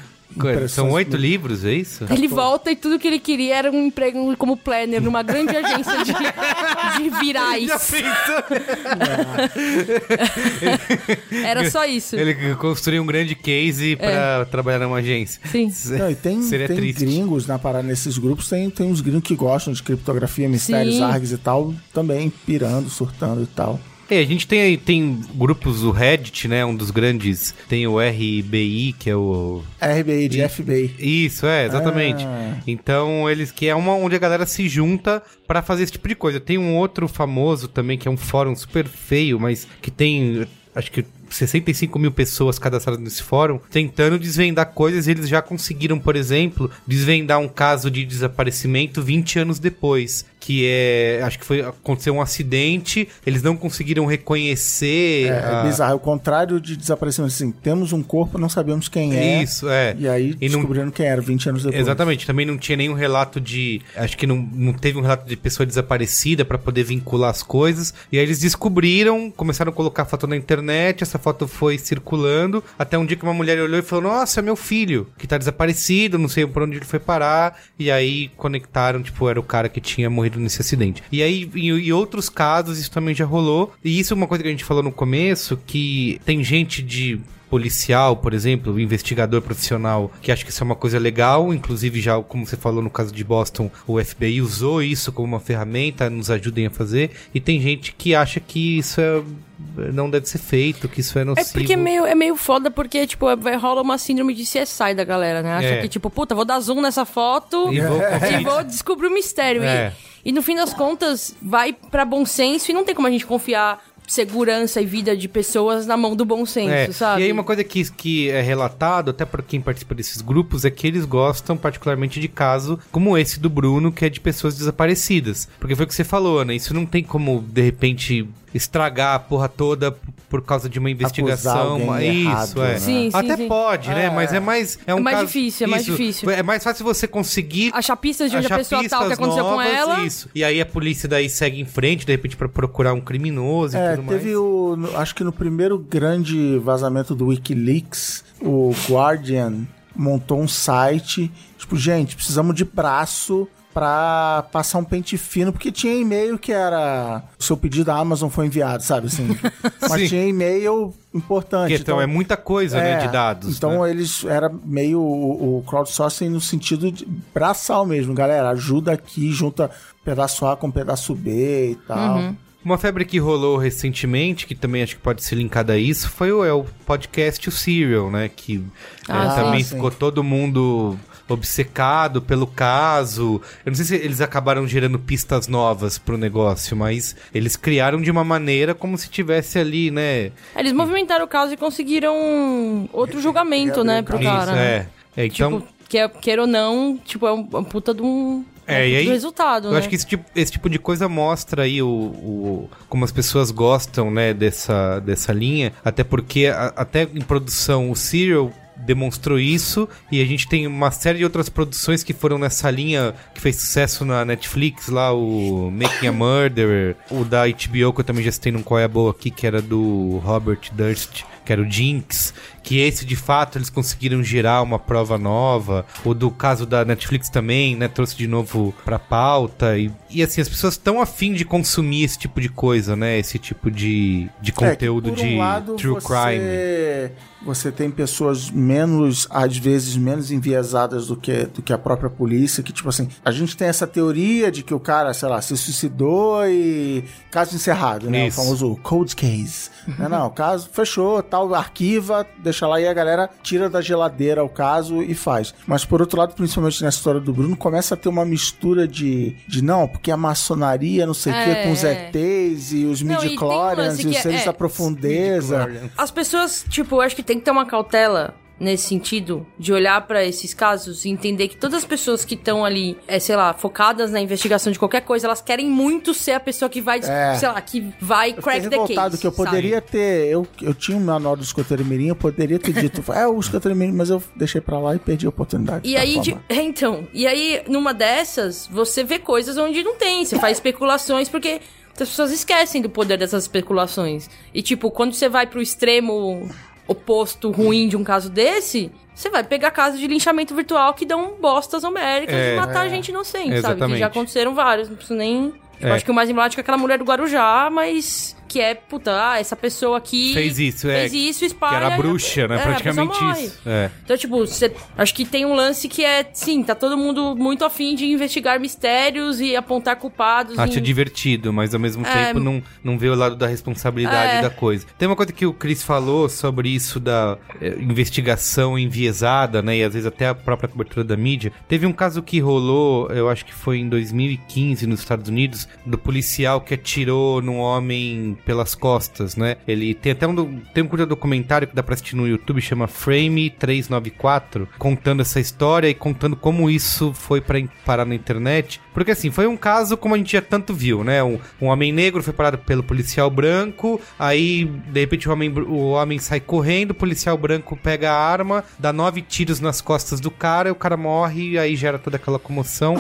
São oito livros, é isso? Ele volta e tudo que ele queria era um emprego como planner numa grande agência de, [laughs] de virais. [laughs] Era só isso. Ele construiu um grande case pra trabalhar numa agência. Sim. Não, e tem, Seria tem triste. gringos na parada nesses grupos, tem, tem uns gringos que gostam de criptografia, mistérios, Sim. args e tal, também pirando, surtando e tal. É, a gente tem aí, tem grupos, o Reddit, né, um dos grandes, tem o RBI, que é o... RBI de FBI. Isso, é, exatamente. Ah. Então, eles que é uma onde a galera se junta pra fazer esse tipo de coisa. Tem um outro famoso também, que é um fórum super feio, mas que tem, acho que 65 mil pessoas cadastradas nesse fórum, tentando desvendar coisas. E eles já conseguiram, por exemplo, desvendar um caso de desaparecimento 20 anos depois. Que é. Acho que foi. Aconteceu um acidente, eles não conseguiram reconhecer. É, é a- bizarro. É o contrário de desaparecimento. Assim, temos um corpo, não sabemos quem é. Isso, é. E aí E não- descobriram quem era 20 anos depois. Exatamente, também não tinha nenhum relato de. Acho que não, não teve um relato de pessoa desaparecida pra poder vincular as coisas. E aí eles descobriram, começaram a colocar foto na internet, essa foto foi circulando, até um dia que uma mulher olhou e falou: Nossa, é meu filho, que tá desaparecido, não sei por onde ele foi parar. E aí conectaram, tipo, era o cara que tinha morrido nesse acidente. E aí, em, em outros casos, isso também já rolou. E isso é uma coisa que a gente falou no começo, que tem gente de policial, por exemplo, investigador profissional, que acha que isso é uma coisa legal, inclusive já, como você falou no caso de Boston, o FBI usou isso como uma ferramenta, nos ajudem a fazer, e tem gente que acha que isso é não deve ser feito, que isso é É nocivo. porque é meio, é meio foda, porque, tipo, é- vai, rola uma síndrome de CSI da galera, né? Acha É. que, tipo, puta, vou dar zoom nessa foto E vou [laughs] e vou descobrir o mistério. É. E, no fim das contas, vai pra bom senso e não tem como a gente confiar segurança e vida de pessoas na mão do bom senso, É, sabe? E aí uma coisa que, que é relatado, até por quem participa desses grupos, é que eles gostam particularmente de caso como esse do Bruno, que é de pessoas desaparecidas. Porque foi o que você falou, né? Isso não tem como, de repente, estragar a porra toda por causa de uma investigação. alguém Isso, errado, é. né? Sim, sim, Até sim. pode, né? É. Mas é mais... É, um mais caso- difícil, é mais isso. difícil. É mais fácil você conseguir Achar pistas de onde a pessoa tá, o que pistas aconteceu com novas, ela. Isso. E aí a polícia daí segue em frente, de repente, pra procurar um criminoso e É, tudo teve mais. o. Acho que no primeiro grande vazamento do Wikileaks, o Guardian montou um site. Tipo, gente, precisamos de braço pra passar um pente fino, porque tinha e-mail que era. O seu pedido da Amazon foi enviado, sabe assim? [laughs] Mas Sim. tinha e-mail importante. Porque, então, é muita coisa, né, de dados. Então né? eles era meio o, o crowdsourcing no sentido de braçal mesmo, galera. Ajuda aqui, junta pedaço A com pedaço B e tal. Uhum. Uma febre que rolou recentemente, que também acho que pode ser linkada a isso, foi o, é o podcast O Serial, né? Que Ah, é, também sim. ficou todo mundo obcecado pelo caso. Eu não sei se eles acabaram gerando pistas novas pro negócio, mas eles criaram de uma maneira como se tivesse ali, né? Eles movimentaram o caso e conseguiram outro julgamento, né, pro Isso, cara. é. É, então, Tipo, quer, queira ou não, tipo, é um, um puta de um. É, um e aí, do resultado, Eu né? acho que esse tipo, esse tipo de coisa mostra aí o, o- como as pessoas gostam, né, dessa, dessa linha. Até porque, a- até em produção, o Serial demonstrou isso e a gente tem uma série de outras produções que foram nessa linha que fez sucesso na Netflix lá o Making a Murderer o da HBO que eu também já citei num Qual é a Boa aqui que era do Robert Durst que era o Jinx, que esse de fato eles conseguiram gerar uma prova nova, o do caso da Netflix também, né, trouxe de novo pra pauta, e, e assim, as pessoas estão afim de consumir esse tipo de coisa, né, esse tipo de, de É, conteúdo de um lado, true você, crime. Você tem pessoas menos, às vezes, menos enviesadas do que, do que a própria polícia, que, tipo assim, a gente tem essa teoria de que o cara, sei lá, se suicidou e. Caso encerrado, né? Isso. O famoso cold case. não, não, o caso fechou, tal, arquiva, deixa lá e a galera tira da geladeira o caso e faz. Mas por outro lado, principalmente nessa história do Bruno, começa a ter uma mistura de, de não, porque a maçonaria, não sei o É. que, com os ETs e os Não, e um e os é- seres é, da profundeza. As pessoas, tipo, eu acho que tem que ter uma cautela nesse sentido de olhar pra esses casos e entender que todas as pessoas que estão ali, é, sei lá, focadas na investigação de qualquer coisa, elas querem muito ser a pessoa que vai, É. sei lá, que vai Eu crack the case. que eu poderia ter. Eu, eu tinha um manual do escoteiro mirim, eu poderia ter dito, [laughs] é o escoteiro mirim, mas eu deixei pra lá e perdi a oportunidade. E Tá, aí, de- favor. [laughs] então, e aí, numa dessas, você vê coisas onde não tem. Você faz [laughs] especulações porque as pessoas esquecem do poder dessas especulações. E, tipo, quando você vai pro extremo oposto ruim de um caso desse, você vai pegar casos de linchamento virtual que dão bostas homéricas É. e matar gente inocente, sabe? Que Exatamente. já aconteceram vários, não preciso nem. Eu É. acho que o mais emblemático é aquela mulher do Guarujá, mas que é, puta, ah, essa pessoa aqui. Fez isso, é, Fez isso, Que espalha. era e a- bruxa, né, é, praticamente isso. É. Então, tipo, você, acho que tem um lance que é, sim, tá todo mundo muito afim de investigar mistérios e apontar culpados. Acha em- divertido, mas ao mesmo É. tempo não, não vê o lado da responsabilidade É. da coisa. Tem uma coisa que o Chris falou sobre isso da eh, investigação enviesada, né? E às vezes até a própria cobertura da mídia. Teve um caso que rolou, eu acho que foi em 2015 nos Estados Unidos, do policial que atirou num homem pelas costas, né? Ele tem até um, tem um curto documentário que dá pra assistir no YouTube, chama Frame 394, contando essa história e contando como isso foi pra parar na internet. Porque assim, foi um caso como a gente já tanto viu, né? Um, um homem negro foi parado pelo policial branco, aí de repente o homem, o homem sai correndo, o policial branco pega a arma, dá nove tiros nas costas do cara, e o cara morre, e aí gera toda aquela comoção.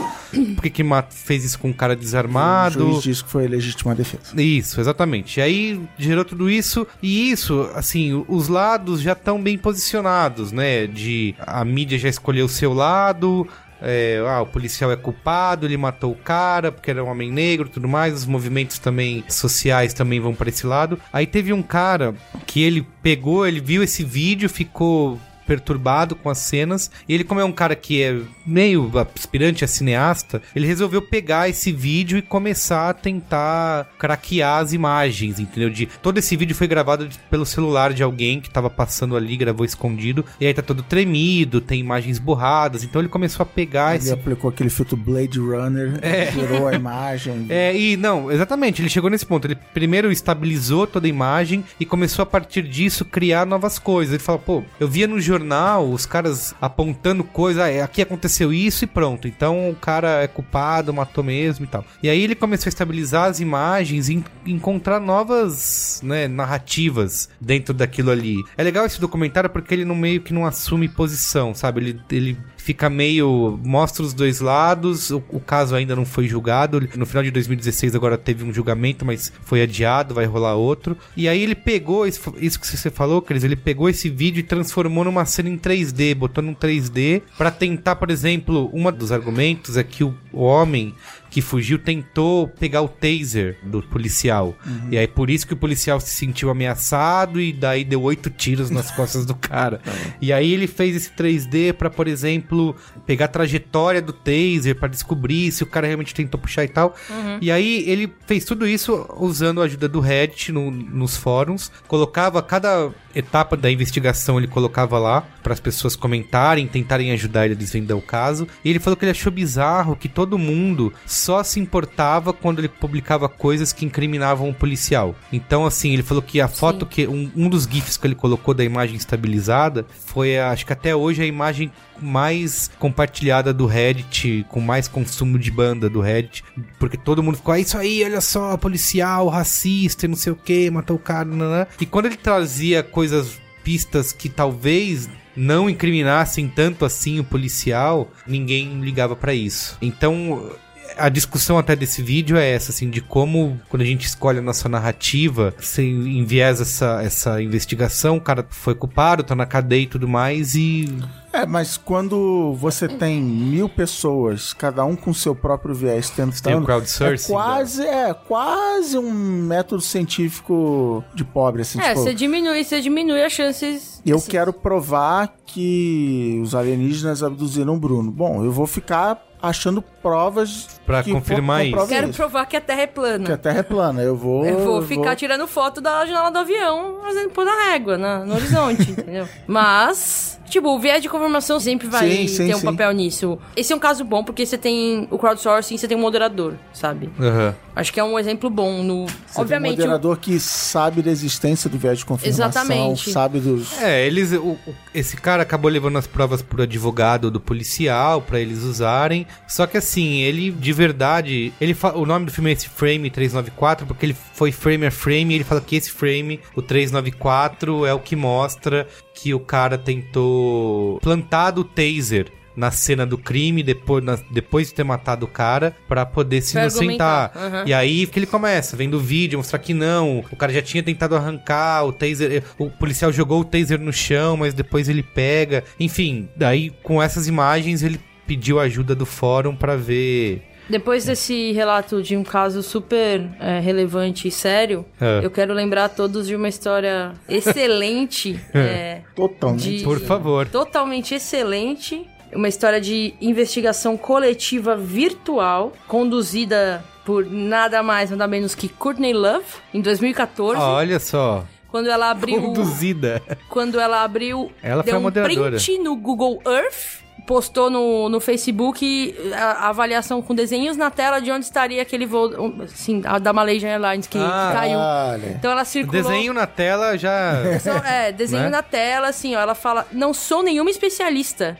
Por que, que fez isso com um cara O desarmado? juiz disse que foi legítima defesa. Isso, exatamente. E aí gerou tudo isso, e isso, assim, os lados já estão bem posicionados, né? De a mídia já escolheu o seu lado. é, ah, o policial é culpado, ele matou o cara porque era um homem negro tudo mais. Os movimentos também sociais também vão para esse lado. Aí teve um cara que ele pegou, ele viu esse vídeo, ficou perturbado com as cenas. E ele, como é um cara que é meio aspirante a cineasta, ele resolveu pegar esse vídeo e começar a tentar craquear as imagens, entendeu? De todo esse vídeo foi gravado pelo celular de alguém que tava passando ali, gravou escondido, e aí tá todo tremido, tem imagens borradas. Então ele começou a pegar Ele esse aplicou aquele filtro Blade Runner, [laughs] tirou a imagem. [laughs] é, e não, exatamente, ele chegou nesse ponto. Ele primeiro estabilizou toda a imagem e começou a partir disso criar novas coisas. Ele falou, pô, eu via no jornal os caras apontando coisa, ah, é, aqui aconteceu isso e pronto. Então o cara é culpado, matou mesmo e tal. E aí ele começou a estabilizar as imagens e en- encontrar novas, né, narrativas dentro daquilo ali. É legal esse documentário porque ele no meio que não assume posição, sabe? Ele, ele fica meio. mostra os dois lados. O, o caso ainda não foi julgado. No final de 2016 agora teve um julgamento, mas foi adiado, vai rolar outro. E aí ele pegou isso, que você falou, Cris, ele pegou esse vídeo e transformou numa cena em 3D, botou num 3D pra tentar, por exemplo, uma dos argumentos é que o, o homem que fugiu tentou pegar o taser do policial. E aí por isso que o policial se sentiu ameaçado e daí deu oito tiros nas [laughs] costas do cara. E aí ele fez esse 3D pra, por exemplo, pegar a trajetória do taser pra descobrir se o cara realmente tentou puxar e tal. E aí ele fez tudo isso usando a ajuda do Reddit no- nos fóruns, colocava cada etapa da investigação ele colocava lá para as pessoas comentarem, tentarem ajudar ele a desvendar o caso. E ele falou que ele achou bizarro que todo mundo só se importava quando ele publicava coisas que incriminavam o policial. Então, assim, ele falou que a foto que um, um dos gifs que ele colocou da imagem estabilizada foi, a- acho que até hoje a imagem mais compartilhada do Reddit, com mais consumo de banda do Reddit, porque todo mundo ficou, ah, isso aí, olha só, policial, racista, e não sei o que, matou o cara, nanã. E quando ele trazia coisas, pistas que talvez não incriminassem tanto assim o policial, ninguém ligava pra isso. Então, a discussão até desse vídeo é essa, assim, de como, quando a gente escolhe a nossa narrativa, você enviesa essa, essa investigação, o cara foi culpado, tá na cadeia e tudo mais, e É, mas quando você tem mil pessoas, cada um com seu próprio viés tem tentando. É crowdsourcing. quase, é quase um método científico de pobre, assim, É, tipo. você diminui, você diminui as chances. Eu assim, quero provar que os alienígenas abduziram o Bruno. Bom, eu vou ficar achando provas Pra que confirmar co- isso. Quero provar que a Terra é plana. Que a Terra é plana. Eu vou. Eu vou ficar tirando foto da janela do avião, fazendo pôr na régua, na, no horizonte, [laughs] entendeu? Mas, tipo, o viés de confirmação sempre vai Sim, sim, ter um sim. papel nisso. Esse é um caso bom porque você tem o crowdsourcing, você tem um moderador, sabe? Aham. Acho que é um exemplo bom no... Você tem um Obviamente, o- moderador que sabe da existência do viés de confirmação, Exatamente. sabe dos. É, eles. o- o- esse cara acabou levando as provas pro advogado do policial pra eles usarem. Só que assim, ele de verdade. Ele fa- o nome do filme é esse Frame 394, porque ele foi frame a frame e ele fala que esse frame, o 394, é o que mostra que o cara tentou plantar o taser. Na cena do crime, depois, na- depois de ter matado o cara, pra poder se Pra inocentar. aham. E aí que ele começa, vendo o vídeo, mostrar que não, o cara já tinha tentado arrancar, o taser, o policial jogou o taser no chão, mas depois ele pega. Enfim, daí com essas imagens ele pediu ajuda do fórum pra ver. Depois desse relato de um caso super é, relevante e sério, É. eu quero lembrar a todos de uma história excelente, [laughs] é, Totalmente. de- Por favor. totalmente excelente, uma história de investigação coletiva virtual, conduzida por nada mais, nada menos que Courtney Love, em 2014, Olha só, quando ela abriu conduzida. quando ela abriu, Ela foi deu a um moderadora. print no Google Earth, postou no, no Facebook a, a avaliação com desenhos na tela de onde estaria aquele voo, um, assim, a da Malaysian Airlines que Ah, caiu. Olha. Então ela circulou... Desenho na tela já. Só- É, desenho Né? na tela, assim, ó. Ela fala, não sou nenhuma especialista,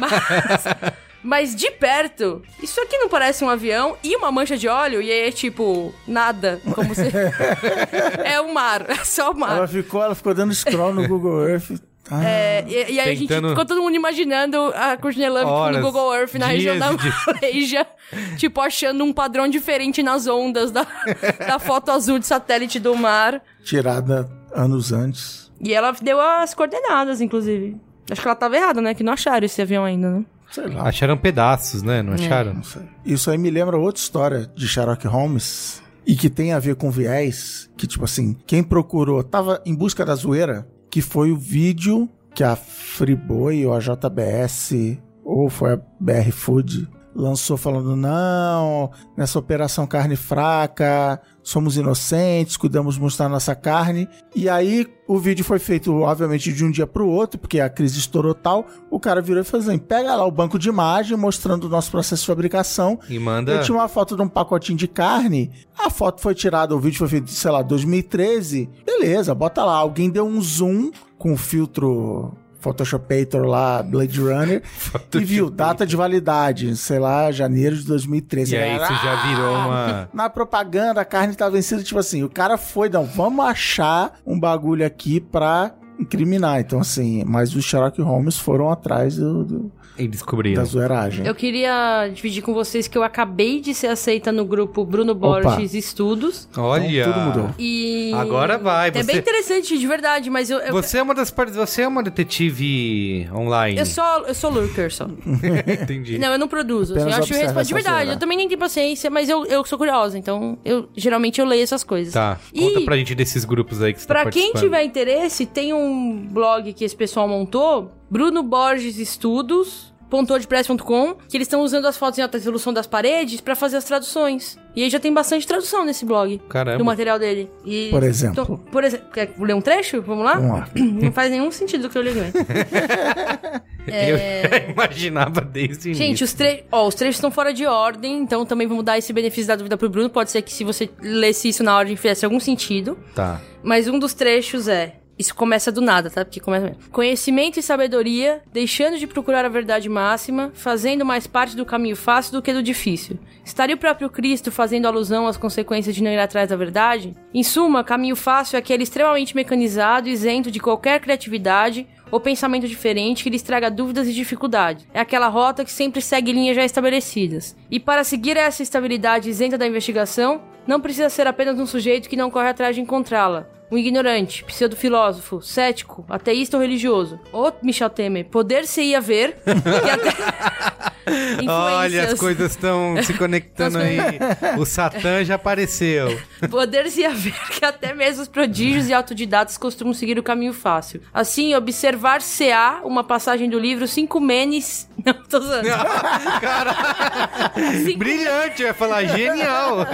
mas, [laughs] mas de perto, isso aqui não parece um avião e uma mancha de óleo? E aí é tipo, nada, como se... [laughs] [laughs] é o mar, é só o mar. Ela ficou, ela ficou dando scroll no Google Earth. Ah, É, e, e aí a gente Tentando- ficou todo mundo imaginando a Courtney Love Horas, no Google Earth na região da. Malaysia, [laughs] tipo, achando um padrão diferente nas ondas da, da foto azul de satélite do mar. tirada anos antes. E ela deu as coordenadas, inclusive. Acho que ela tava errada, né? Que não acharam esse avião ainda, né? Sei lá. Acharam pedaços, né? Não acharam? Não sei. Isso aí me lembra outra história de Sherlock Holmes e que tem a ver com viés, que tipo assim, quem procurou, tava em busca da zoeira, que foi o vídeo que a Friboi ou a JBS ou foi a BR Food lançou falando não, nessa operação carne fraca, somos inocentes, cuidamos de mostrar nossa carne. E aí o vídeo foi feito, obviamente, de um dia pro outro, porque a crise estourou tal. O cara virou e falou assim: pega lá o banco de imagem mostrando o nosso processo de fabricação. E manda. Eu tinha uma foto de um pacotinho de carne. A foto foi tirada, o vídeo foi feito, sei lá, 2013. Beleza, bota lá. Alguém deu um zoom com o filtro Photoshopator lá, Blade Runner, [laughs] e viu data de validade, sei lá, janeiro de 2013. E aí isso já virou "Ah, uma. Na propaganda, a carne tá vencida, tipo assim, o cara foi, não, vamos achar um bagulho aqui pra incriminar. Então, assim, mas os Sherlock Holmes foram atrás do, do- E descobriram. da zoeiragem. Eu queria dividir com vocês que eu acabei de ser aceita no grupo Bruno Borges Estudos. Olha. Então, tudo mudou. E. Agora vai, É você- bem interessante, de verdade, mas eu. eu Você é uma das partes. Você é uma detetive online. Eu sou, eu sou lurker só. [laughs] Entendi. Não, eu não produzo. assim, eu acho de verdade. Eu também nem tenho paciência, mas eu, eu sou curiosa. Então, eu geralmente eu leio essas coisas. Tá. Conta E- pra gente desses grupos aí que você tá Pra quem tiver interesse, tem um blog que esse pessoal montou, Bruno Borges Estudos. .wordpress.com, que eles estão usando as fotos em alta resolução das paredes pra fazer as traduções. E aí já tem bastante tradução nesse blog. Caramba. Do material dele. E- Por exemplo? Então, por exemplo, quer ler um trecho? Vamos lá? Vamos lá. [coughs] Não faz nenhum sentido o que eu li. né? [laughs] Eu já imaginava desde o É. Gente, início. os, tre ó, os trechos estão fora de ordem, então também vamos dar esse benefício da dúvida pro Bruno. Pode ser que se você lesse isso na ordem fizesse algum sentido. Tá. Mas um dos trechos é. Isso começa do nada, tá? Porque começa mesmo. Conhecimento e sabedoria, deixando de procurar a verdade máxima, fazendo mais parte do caminho fácil do que do difícil. Estaria o próprio Cristo fazendo alusão às consequências de não ir atrás da verdade? Em suma, caminho fácil é aquele extremamente mecanizado, isento de qualquer criatividade ou pensamento diferente que lhes traga dúvidas e dificuldades. É aquela rota que sempre segue linhas já estabelecidas. E para seguir essa estabilidade isenta da investigação, não precisa ser apenas um sujeito que não corre atrás de encontrá-la. Um ignorante, pseudo-filósofo, cético, ateísta ou religioso. Ô, Michel Temer, poder-se-ia ver que até... [laughs] Olha, as coisas estão se [laughs] conectando aí. O Satã já apareceu. Poder-se haver que até mesmo os prodígios e autodidatas costumam seguir o caminho fácil. Assim, observar-se-á uma passagem do livro Cinco Menes... [laughs] Não, tô usando. [laughs] Cinco, Brilhante, eu ia falar genial.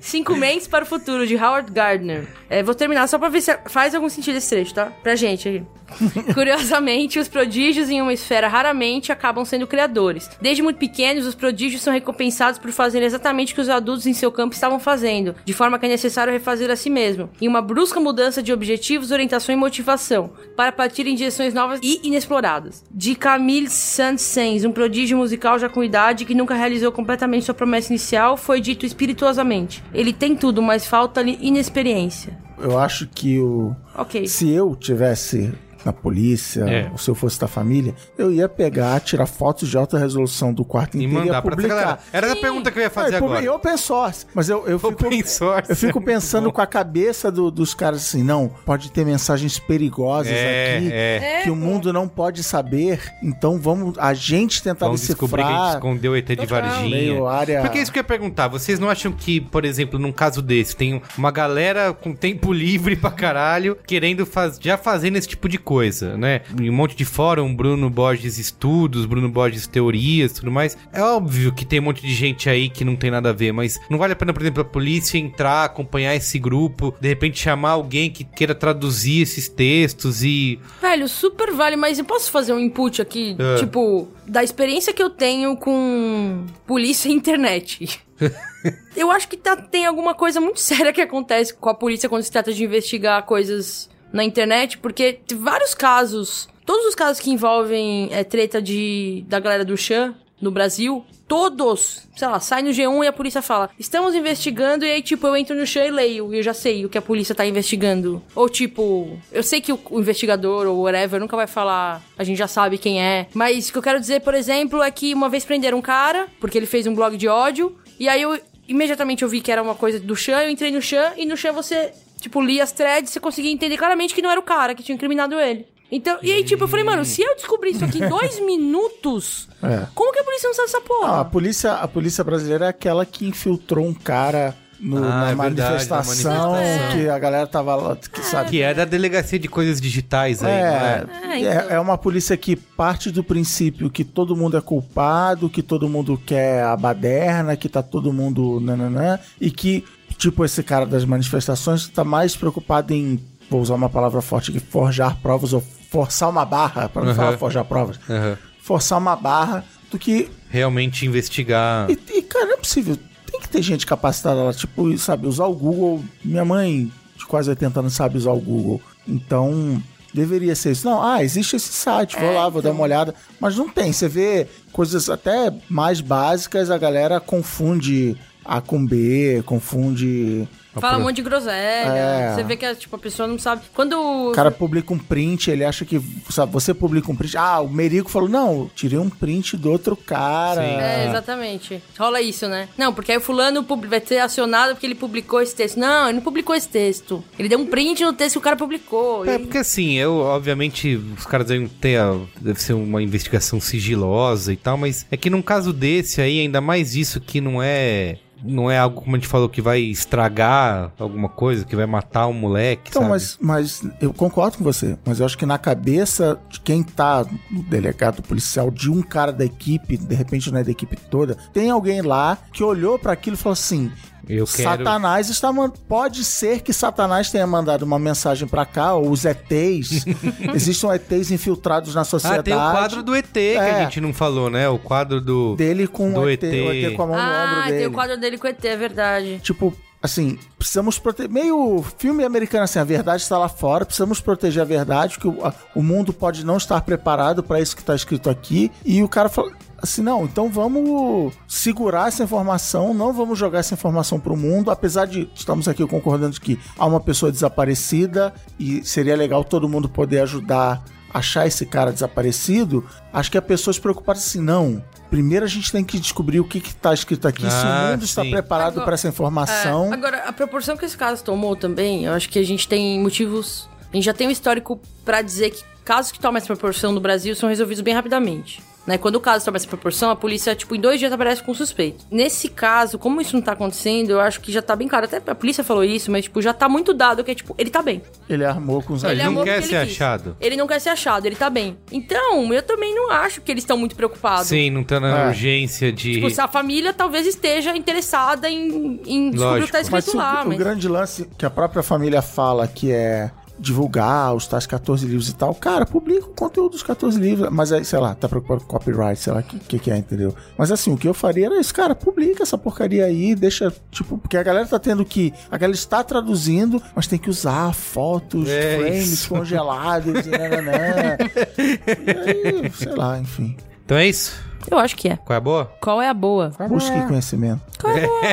Cinco Mentes para o Futuro, de Howard Gardner. É, vou terminar só pra ver se faz algum sentido esse trecho, tá? Pra gente aqui. [laughs] Curiosamente, os prodígios em uma esfera raramente acabam sendo criadores. Desde muito pequenos, os prodígios são recompensados por fazer exatamente o que os adultos em seu campo estavam fazendo, de forma que é necessário refazer a si mesmo, em uma brusca mudança de objetivos, orientação e motivação, para partir em direções novas e inexploradas. De Camille Saint-Saëns, um prodígio musical já com idade que nunca realizou completamente sua promessa inicial, foi dito espirituosamente: Ele tem tudo, mas falta-lhe inexperiência. Eu acho que o. Ok. Se eu tivesse na polícia, É. ou se eu fosse da família, eu ia pegar, tirar fotos de alta resolução do quarto E inteiro e ia mandar pra essa publicar. galera. Era a pergunta que eu ia fazer agora. Open source. Mas eu, eu fico. Open source. Eu fico pensando bom. com a cabeça do- dos caras assim, não, pode ter mensagens perigosas É, aqui é. que o mundo não pode saber, então vamos a gente tentar Vamos descobrir que a gente decifrar. escondeu o ET de Varginha. Meio área... Porque é isso que eu ia perguntar. Vocês não acham que, por exemplo, num caso desse, tem uma galera com tempo livre pra caralho, querendo faz... já fazendo esse tipo de coisa, né? Em um monte de fórum, Bruno Borges Estudos, Bruno Borges Teorias, tudo mais. É óbvio que tem um monte de gente aí que não tem nada a ver, mas não vale a pena, por exemplo, a polícia entrar, acompanhar esse grupo, de repente chamar alguém que queira traduzir esses textos e... Velho, super vale, mas eu posso fazer um input aqui, É. tipo, da experiência que eu tenho com polícia e internet. [laughs] [laughs] eu acho que tá- tem alguma coisa muito séria que acontece com a polícia quando se trata de investigar coisas na internet, porque vários casos, todos os casos que envolvem é, treta de, da galera do Chan no Brasil, todos, sei lá, sai no G1 e a polícia fala, estamos investigando, e aí, tipo, eu entro no Chan e leio, e eu já sei o que a polícia tá investigando. Ou, tipo, eu sei que o, o investigador ou whatever nunca vai falar, a gente já sabe quem é. Mas o que eu quero dizer, por exemplo, é que uma vez prenderam um cara, porque ele fez um blog de ódio, e aí eu imediatamente eu vi que era uma coisa do Chan, eu entrei no Chan, e no Chan você, tipo, lia as threads, você conseguia entender claramente que não era o cara que tinha incriminado ele. Então, e aí, tipo, eu falei, mano, se eu descobrir isso aqui em dois [laughs] minutos, É. como que a polícia não sabe essa porra? Não, a polícia, a polícia brasileira é aquela que infiltrou um cara no- Ah, na é verdade, manifestação, na manifestação. que a galera tava lá, que sabe? Que é da delegacia de coisas digitais aí, não é? É, então. É, é uma polícia que parte do princípio que todo mundo é culpado, que todo mundo quer a baderna, que tá todo mundo nananã, e que, tipo, esse cara das manifestações tá mais preocupado em, vou usar uma palavra forte aqui, forjar provas ou forçar uma barra, para não Aham. falar forjar provas, Aham. forçar uma barra do que Realmente investigar. e, e, cara, não é possível. Tem que ter gente capacitada lá, tipo, sabe, usar o Google. Minha mãe, de quase 80 anos, sabe usar o Google. Então, deveria ser isso. Não, ah, existe esse site, vou É, lá, vou dar então. uma olhada. Mas não tem. Você vê coisas até mais básicas, a galera confunde A com B, confunde Fala um monte de groselha. É. Você vê que tipo, a pessoa não sabe. Quando. O cara publica um print, ele acha que. Sabe, você publica um print. Ah, o Merico falou: não, tirei um print do outro cara. Sim. É, exatamente. Rola isso, né? Não, porque aí o fulano vai ser acionado porque ele publicou esse texto. Não, ele não publicou esse texto. Ele deu um print no texto que o cara publicou. É, E- porque assim, eu, obviamente, os caras devem ter, a- deve ser uma investigação sigilosa e tal, mas é que num caso desse aí, ainda mais isso que não é, não é algo, como a gente falou, que vai estragar alguma coisa, que vai matar um moleque, Então, sabe? mas, mas eu concordo com você, mas eu acho que na cabeça de quem tá no delegado policial, de um cara da equipe, de repente não é da equipe toda, tem alguém lá que olhou pra aquilo e falou assim: Eu quero... Satanás está man- pode ser que Satanás tenha mandado uma mensagem pra cá, ou os ETs. [laughs] Existem ETs infiltrados na Ah, sociedade. tem o quadro do ET que a É. gente não falou, né? O quadro do... dele com do o ET, ET. o ET com a mão no Ah, ombro dele. tem o quadro dele com o ET, é verdade. Tipo, assim, precisamos proteger. Meio filme americano, assim, a verdade está lá fora, precisamos proteger a verdade, porque o, a- o mundo pode não estar preparado para isso que está escrito aqui. E o cara falou. Assim, não, então vamos segurar essa informação, não vamos jogar essa informação pro mundo, apesar de estamos aqui concordando que há uma pessoa desaparecida e seria legal todo mundo poder ajudar achar esse cara desaparecido. Acho que a pessoa se preocupar assim, não. Primeiro a gente tem que descobrir o que está escrito aqui, se Ah, o mundo está sim. preparado Agora- para essa informação. É, agora, a proporção que esse caso tomou também, eu acho que a gente tem motivos. A gente já tem um histórico pra dizer que casos que tomam essa proporção no Brasil são resolvidos bem rapidamente. Né? Quando o caso toma essa proporção, a polícia, tipo, em dois dias aparece com suspeito. Nesse caso, como isso não tá acontecendo, eu acho que já tá bem claro. Até a polícia falou isso, mas, tipo, já tá muito dado que é, tipo, ele tá bem. Ele armou com os Ele não amou quer porque ser quis. achado. Ele não quer ser achado, ele tá bem. Então, eu também não acho que eles estão muito preocupados. Sim, não tá na É. urgência de... Tipo, se a família talvez esteja interessada em, em descobrir o que tá. Mas escrito o, lá. o mas... grande lance que a própria família fala que é divulgar os tais 14 livros e tal, cara, publica o conteúdo dos 14 livros, mas aí, sei lá, tá preocupado com copyright, sei lá o que, que, que é, entendeu? Mas assim, o que eu faria era isso, cara, publica essa porcaria aí, deixa, tipo, porque a galera tá tendo que, a galera está traduzindo, mas tem que usar fotos, É frames isso. congelados, e, nananã. [laughs] e aí, sei lá, enfim. Então é isso? Eu acho que é. Qual é a boa? Qual é a boa? Busque conhecimento.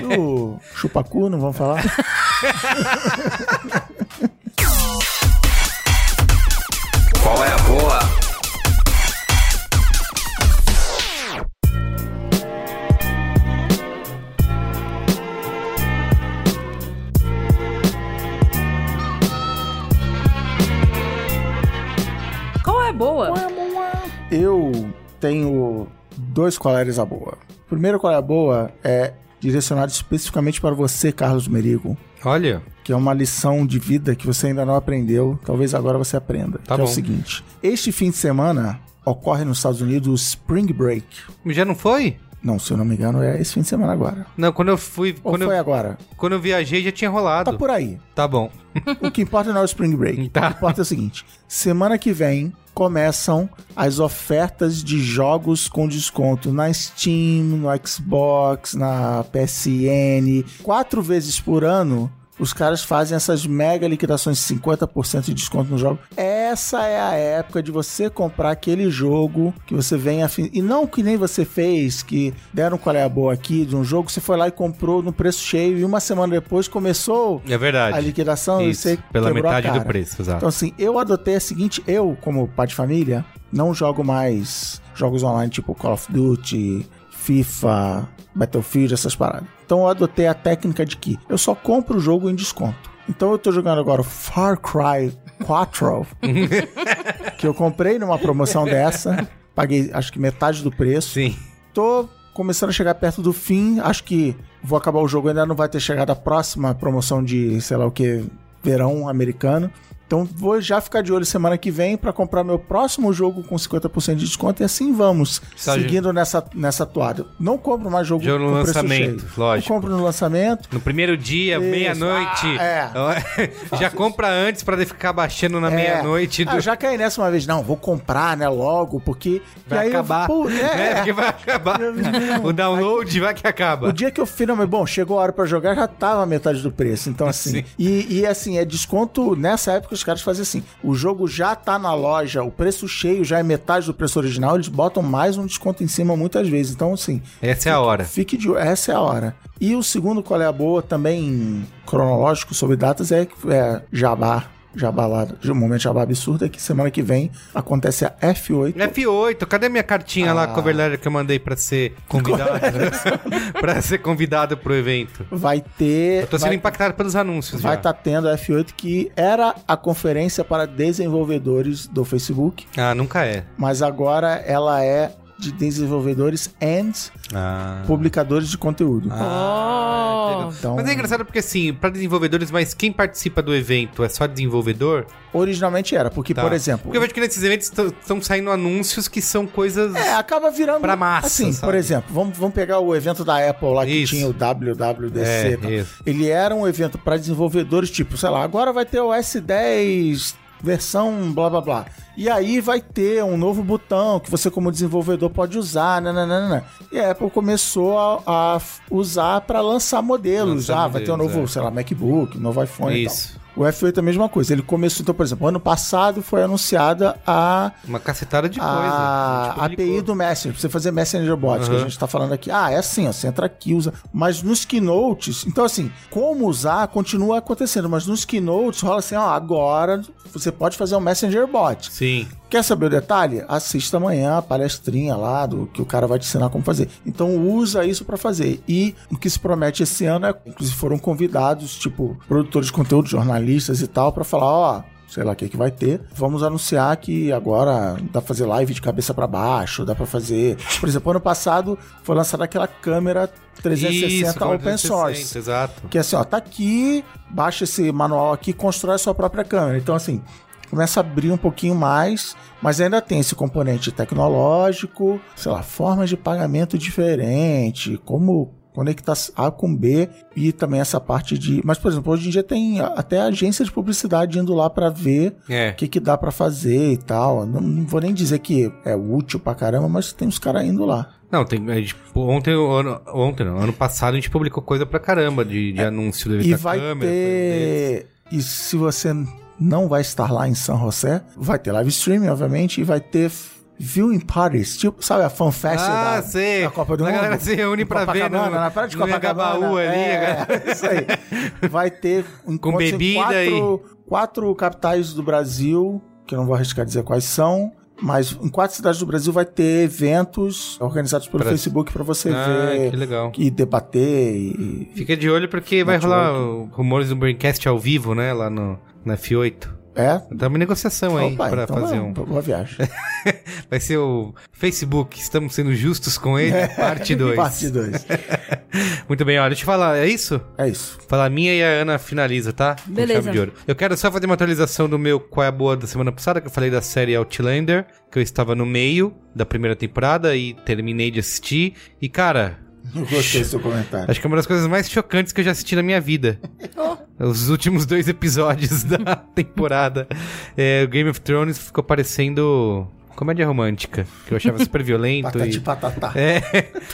E [laughs] o chupacu, não vamos falar? [laughs] boa? Eu tenho dois coleres a boa. O primeiro qual é a boa é direcionado especificamente para você, Carlos Merigo, Olha, que é uma lição de vida que você ainda não aprendeu, talvez agora você aprenda. Tá que é bom. o seguinte: este fim de semana ocorre nos Estados Unidos o Spring Break. já não foi? Não, se eu não me engano, é esse fim de semana agora. Não, quando eu fui... Ou Quando foi eu, agora? quando eu viajei já tinha rolado. Tá por aí. Tá bom. O que importa não é o Spring Break. [laughs] Tá. O que importa é o seguinte: semana que vem começam as ofertas de jogos com desconto na Steam, no Xbox, na PSN. Quatro vezes por ano. Os caras fazem essas mega liquidações de 50% de desconto no jogo. Essa é a época de você comprar aquele jogo que você vem afim. E não que nem você fez, que deram qual é a boa aqui de um jogo, você foi lá e comprou no preço cheio e uma semana depois começou É verdade. a liquidação e Isso, você pela quebrou a metade do preço, exato. Então, assim, eu adotei a seguinte: eu, como pai de família, não jogo mais jogos online tipo Call of Duty, FIFA, Battlefield, essas paradas. Então, eu adotei a técnica de que eu só compro o jogo em desconto. Então, eu tô jogando agora o Far Cry 4, [laughs] que eu comprei numa promoção dessa, paguei acho que metade do preço Sim. tô começando a chegar perto do fim. Acho que vou acabar o jogo, ainda não vai ter chegado a próxima promoção de, sei lá o que, verão americano. Então vou já ficar de olho semana que vem pra comprar meu próximo jogo com 50% de desconto e assim vamos, seguindo nessa, nessa toada. Não compro mais jogo Jogo no lançamento, lógico. Eu compro no lançamento. No primeiro dia, meia-noite. Ah, [laughs] Já compra antes pra ficar baixando na É. meia-noite. Ah, do- eu já caí nessa uma vez. Não, vou comprar, né, logo, porque... Vai eu- acabar. pô, É, é, porque vai acabar. o download vai que acaba. O dia que eu finalmente, bom, chegou a hora pra jogar, já tava metade do preço. Então, assim. Sim. E, e, assim, é desconto. Nessa época os caras fazem assim: o jogo já tá na loja, o preço cheio já é metade do preço original, eles botam mais um desconto em cima muitas vezes. Então, assim, Essa é a hora. Fique de essa é a hora. E o segundo qual é a boa, também cronológico sobre datas, é, é Jabá. Jabá lá, um momento Jabá absurdo, é que semana que vem acontece a F8. F8, cadê minha cartinha lá, Ah. cover letter que eu mandei pra ser convidado? [laughs] pra ser convidado pro evento. Vai ter. Eu tô sendo vai, impactado pelos anúncios vai estar tendo a F8, que era a conferência para desenvolvedores do Facebook, Ah, nunca é. mas agora ela é de desenvolvedores and Ah. publicadores de conteúdo. Oh. Então, Mas é engraçado porque, assim, pra desenvolvedores, mas quem participa do evento é só desenvolvedor? originalmente era, porque, Tá. por exemplo. Porque eu vejo que nesses eventos estão saindo anúncios que são coisas... É, acaba virando. Pra massa, Assim, sabe? por exemplo, vamos, vamos pegar o evento da Apple lá que Isso. tinha o WWDC. É, isso. Ele era um evento para desenvolvedores, tipo, sei lá, agora vai ter o S10 versão blá blá blá. E aí vai ter um novo botão que você como desenvolvedor pode usar, nananana. E a Apple começou a, a usar para lançar modelos. Lançar ah, vai ter um modelos, novo, é. sei lá, MacBook, novo iPhone e Isso. tal. O F8 é a mesma coisa. Ele começou, então, por exemplo, ano passado foi anunciada a Uma cacetada de coisa. a. API do Messenger, pra você fazer Messenger Bots, que a Uhum. gente tá falando aqui. Ah, é assim, ó, você entra aqui, usa. Mas nos keynotes, então assim, como usar continua acontecendo, mas nos keynotes rola assim, ó, agora você pode fazer um Messenger Bot. Sim. Quer saber o detalhe? Assista amanhã a palestrinha lá do que o cara vai te ensinar como fazer. Então usa isso pra fazer. E o que se promete esse ano é, inclusive foram convidados, tipo, produtores de conteúdo, jornalistas e tal, pra falar, ó, sei lá o que que vai ter. Vamos anunciar que agora dá pra fazer live de cabeça pra baixo, dá pra fazer. Por exemplo, ano passado foi lançada aquela câmera 360 Isso, open 360, source. Exato. Que é assim, ó, tá aqui, baixa esse manual aqui, constrói a sua própria câmera. Então, assim, começa a abrir um pouquinho mais, mas ainda tem esse componente tecnológico, sei lá, formas de pagamento diferente, como conectar A com B e também essa parte de. Mas, por exemplo, hoje em dia tem até agência de publicidade indo lá pra ver É. o que, que dá pra fazer e tal. Não, não vou nem dizer que é útil pra caramba, mas tem uns caras indo lá. Não, tem, a gente- ontem, ano, ontem não, ano passado a gente publicou coisa pra caramba de, de anúncio do É, E vai câmera. ter. E se você não vai estar lá em São José, vai ter live streaming, obviamente, e vai ter viewing parties, tipo, sabe a fanfest Ah, da, sei. da Copa do A Mundo? galera se reúne pra ver no- na praia de Copacabana. Ali, é, cara. isso aí. Vai ter [laughs] encontros em bebida quatro, quatro capitais do Brasil, que eu não vou arriscar dizer quais são, mas em quatro cidades do Brasil vai ter eventos organizados pelo Pra- Facebook para você Ah, ver que legal. e debater e, Fica de olho porque vai rolar rumores do Braincast ao vivo, né? Lá no, na F8. É? Estamos em negociação aí Opa, pra então fazer é, um. Boa viagem. [laughs] Vai ser o Facebook, estamos sendo justos com ele, parte [laughs] 2. Parte 2. [laughs] Muito bem, olha, deixa eu falar, é isso? É isso. Falar a minha e a Ana finaliza, tá? Beleza. chave de ouro. Eu quero só fazer uma atualização do meu Qual é a Boa da semana passada, que eu falei da série Outlander, que eu estava no meio da primeira temporada e terminei de assistir. E, cara, Não gostei do seu comentário. acho que é uma das coisas mais chocantes que eu já assisti na minha vida. Os últimos dois episódios [laughs] da temporada. É, o Game of Thrones ficou parecendo comédia romântica, que eu achava super violento. Patati e... patatá. É,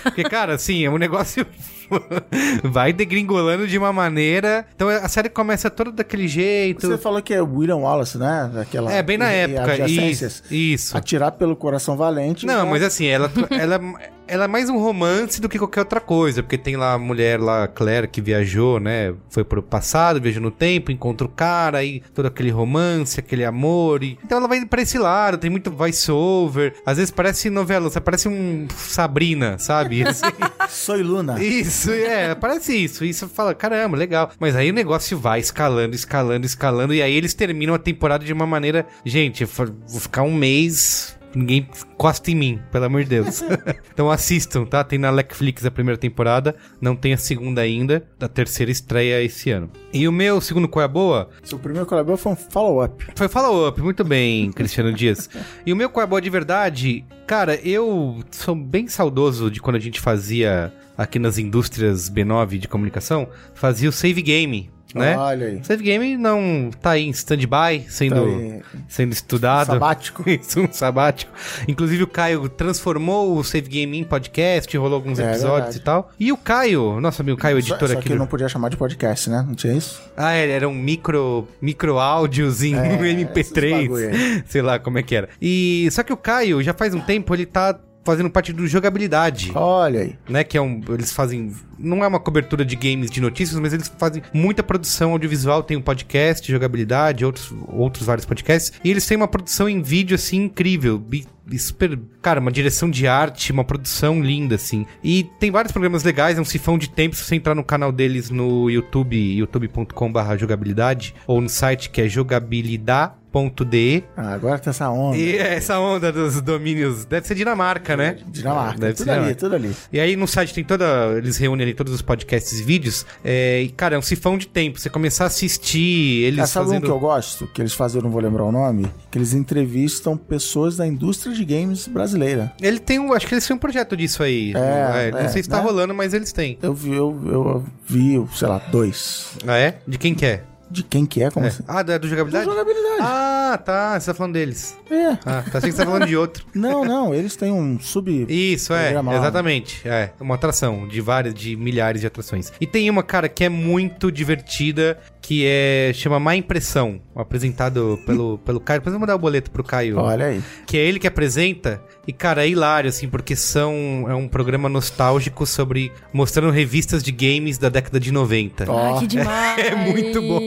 porque, cara, assim, é um negócio. [laughs] vai degringolando de uma maneira. Então a série começa toda daquele jeito. Você falou que é William Wallace, né? Aquela, É, bem na e- época. Isso. isso. Atirar pelo coração valente. Não, né? mas assim, ela, ela, [laughs] ela é mais um romance do que qualquer outra coisa. Porque tem lá a mulher lá, a Claire, que viajou, né? Foi pro passado, viajou no tempo, encontra o cara, aí todo aquele romance, aquele amor. E... Então ela vai pra esse lado, tem muito voice-over. Às vezes parece novela, você parece um Sabrina, sabe? [laughs] Assim, Soy Luna. Isso, é, parece isso. Isso fala, caramba, legal. Mas aí o negócio vai escalando, escalando, escalando. E aí eles terminam a temporada de uma maneira. Gente, vou ficar um mês. Ninguém encosta em mim, pelo amor de Deus. [laughs] então assistam, tá? Tem na Netflix a primeira temporada, não tem a segunda ainda. A terceira estreia esse ano. E o meu segundo Qual é a Boa? Seu primeiro colaborador foi um follow-up. Foi follow-up, muito bem, Cristiano Dias. E o meu qual é boa de verdade, cara, eu sou bem saudoso de quando a gente fazia aqui nas indústrias B9 de comunicação, fazia o save game. Né? Olha aí. Save Game não tá aí em stand-by, sendo, Tá aí. sendo estudado. Sabático. [laughs] Isso, um sabático. Inclusive o Caio transformou o Save Game em podcast, rolou alguns É episódios verdade. e tal. E o Caio, nosso amigo Caio, Só, editor só aqui que do... não podia chamar de podcast, né? Não tinha isso? Ah, é, eram micro, micro áudios em É, [laughs] esses MP3, bagulho aí. sei lá como é que era. E só que o Caio, já faz um tempo, ele tá fazendo parte do jogabilidade. Olha aí. Né, que é um. Eles fazem. Não é uma cobertura de games de notícias, mas eles fazem muita produção audiovisual. Tem um podcast, jogabilidade, outros, outros vários podcasts. E eles têm uma produção em vídeo, assim, incrível. super. Cara, uma direção de arte, uma produção linda, assim. E tem vários programas legais, é um sifão de tempo. Se você entrar no canal deles no YouTube, youtube.com/barra jogabilidade, ou no site que é jogabilidade.de. Ah, agora tem essa onda. E essa onda dos domínios. Deve ser Dinamarca, né? Dinamarca. Deve tudo ser ali, Dinamarca. tudo ali. E aí no site tem toda. Eles reúnem ali todos os podcasts e vídeos. É, e, cara, é um sifão de tempo. Você começar a assistir eles Ah, sabe um fazendo. que eu gosto? Que eles fazem, eu não vou lembrar o nome. Que eles entrevistam pessoas da indústria de games brasileira. Ele tem um. Acho que eles têm um projeto disso aí. É, não é, sei se tá né? rolando, mas eles têm. Eu vi, eu, eu vi, sei lá, dois. Ah, é? De quem que é? De quem que é? Como É. assim? Ah, da, do jogabilidade? Da jogabilidade. Ah, tá. Você tá falando deles. É. Ah, tá. Achei que você tá falando de outro. [laughs] Não, não, eles têm um sub. Isso, é, exatamente. É, uma atração de várias, de milhares de atrações. E tem uma, cara, que é muito divertida, que é. chama Má Impressão, apresentado pelo, [laughs] pelo Caio. Depois eu vou mandar o boleto pro Caio. Olha aí. Que é ele que apresenta. E, cara, é hilário, assim, porque são. É um programa nostálgico sobre. mostrando revistas de games da década de 90. Ó. Ai, que demais. [laughs] É muito bom.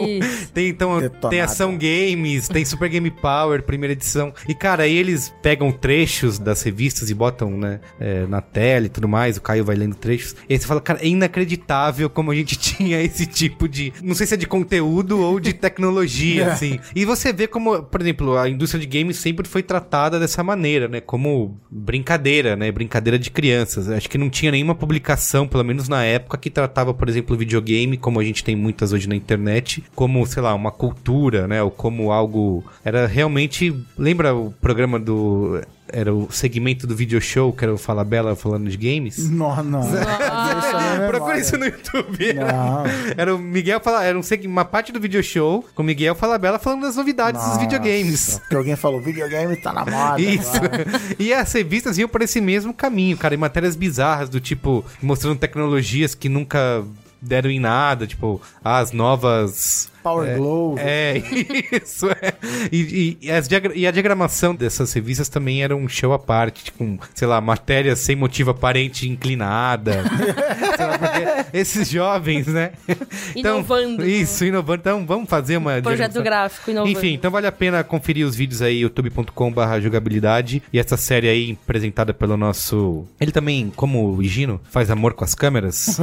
Tem então Detonado. tem ação games, tem Super Game Power, primeira edição. E cara, aí eles pegam trechos das revistas e botam, né, é, na tela e tudo mais. O Caio vai lendo trechos. E aí você fala, cara, é inacreditável como a gente [laughs] tinha esse tipo de, não sei se é de conteúdo ou de [laughs] tecnologia, É. assim. E você vê como, por exemplo, a indústria de games sempre foi tratada dessa maneira, né, como brincadeira, né, brincadeira de crianças. Acho que não tinha nenhuma publicação, pelo menos na época, que tratava, por exemplo, o videogame, como a gente tem muitas hoje na internet, como, sei lá, uma cultura, né? Ou como algo. Era realmente. Lembra o programa do. Era o segmento do video show, que era o Fala Bela falando de games? Não, [laughs] não. Isso é. Procura isso no YouTube. Não. Era o Miguel fala, era um, seg- uma parte do video show com o Miguel Fala Bela falando das novidades dos Nossa, videogames. Porque alguém falou, videogame tá na moda. Isso. agora. [laughs] e as revistas iam por esse mesmo caminho, cara, em matérias bizarras do tipo mostrando tecnologias que nunca deram em nada, tipo as novas Power Glow. é, [laughs] isso, é. E, e- e as diagra- e a diagramação dessas revistas também era um show à parte, tipo, com, sei lá, matérias sem motivo aparente inclinada. [laughs] sei lá, porque esses jovens, né? [laughs] Inovando. Isso, inovando. Então, vamos fazer uma Projeto diagramação. gráfico inovando. Enfim, então vale a pena conferir os vídeos aí, youtube.com.br jogabilidade. E essa série aí, apresentada pelo nosso. Ele também, como o Higino, faz amor com as câmeras.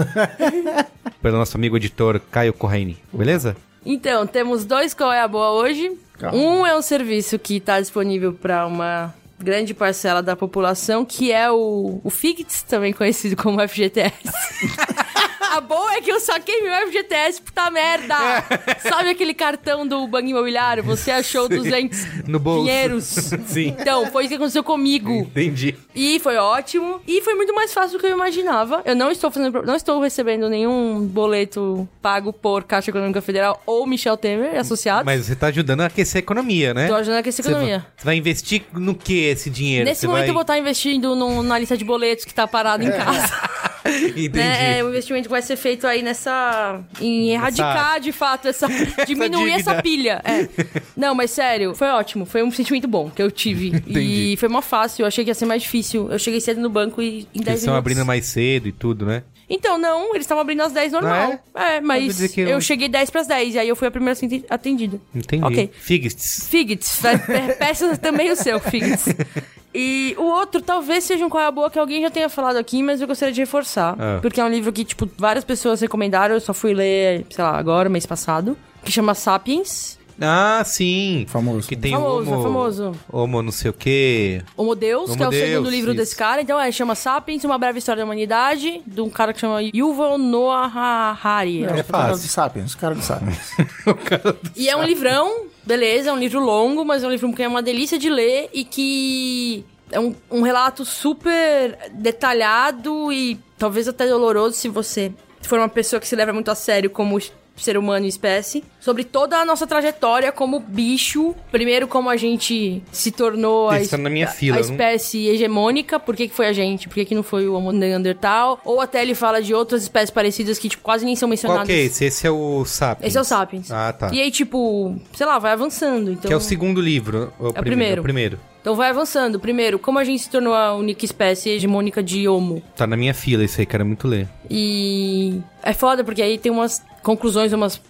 pelo nosso amigo editor Caio Corraine. Beleza? Então, temos dois qual é a boa hoje. Calma. Um é um serviço que está disponível para uma grande parcela da população, que é o, o Figits, também conhecido como [laughs] FGTS. [laughs] A boa é que eu saquei meu FGTS, puta merda! [laughs] Sabe aquele cartão do Banco Imobiliário? Você achou 200 No bolso. dinheiros. Sim. Então, foi isso que aconteceu comigo. Entendi. E foi ótimo. E foi muito mais fácil do que eu imaginava. Eu não estou fazendo, não estou recebendo nenhum boleto pago por Caixa Econômica Federal ou Michel Temer associados. Mas você tá ajudando a aquecer a economia, né? Tô ajudando a aquecer a economia. Você vai investir no que esse dinheiro? Nesse momento vai... eu vou estar investindo num- na lista de boletos que tá parado em casa. [laughs] Entendi. né? É, o investimento vai ser feito aí nessa. em erradicar de fato essa. [laughs] diminuir dívida. essa pilha. É. [laughs] Não, mas sério, foi ótimo. Foi um sentimento bom que eu tive. Entendi. E foi mó fácil. Eu achei que ia ser mais difícil. Eu cheguei cedo no banco e em 10 Eles minutos. estão abrindo mais cedo e tudo, né? Então, não, eles estavam abrindo às 10 normal. Ah, é? mas que eu... eu- cheguei 10 pras 10, e aí eu fui a primeira atendi- atendida. Entendi. Ok. Figs. Figits, pe- pe- peça também o seu, Figits. E o outro talvez seja um qual é a boa que alguém já tenha falado aqui, mas eu gostaria de reforçar. Ah. Porque é um livro que, tipo, várias pessoas recomendaram, eu só fui ler, sei lá, agora, mês passado, que chama Sapiens. Ah, sim. Famoso. Que tem Famoso, o Homo... é famoso. Homo não sei o quê. Homo Deus, que é o Homo Deus, segundo livro isso. desse cara. Então, é, chama Sapiens, Uma Breve História da Humanidade, de um cara que chama Yuval Noah Harari. É, É o cara fácil. do Sapiens, o cara do Sapiens. [laughs] E é um livrão, beleza, é um livro longo, mas é um livro que é uma delícia de ler e que é um, um relato super detalhado e talvez até doloroso se você for uma pessoa que se leva muito a sério como ser humano e espécie, sobre toda a nossa trajetória como bicho. Primeiro, como a gente se tornou a, tá na minha a- fila, a espécie hegemônica, por que, que foi a gente, por que, que não foi o Homo neandertal, ou até ele fala de outras espécies parecidas que tipo, quase nem são mencionadas. Que é esse? Esse é o Sapiens. Esse é o Sapiens. Ah, tá. E aí, tipo, sei lá, vai avançando. Então... Que é o segundo livro. ou É o primeiro. É o primeiro. Então vai avançando. Primeiro, como a gente se tornou a única espécie hegemônica de Homo. Tá na minha fila esse aí, quero muito ler. E é foda porque aí tem umas conclusões, umas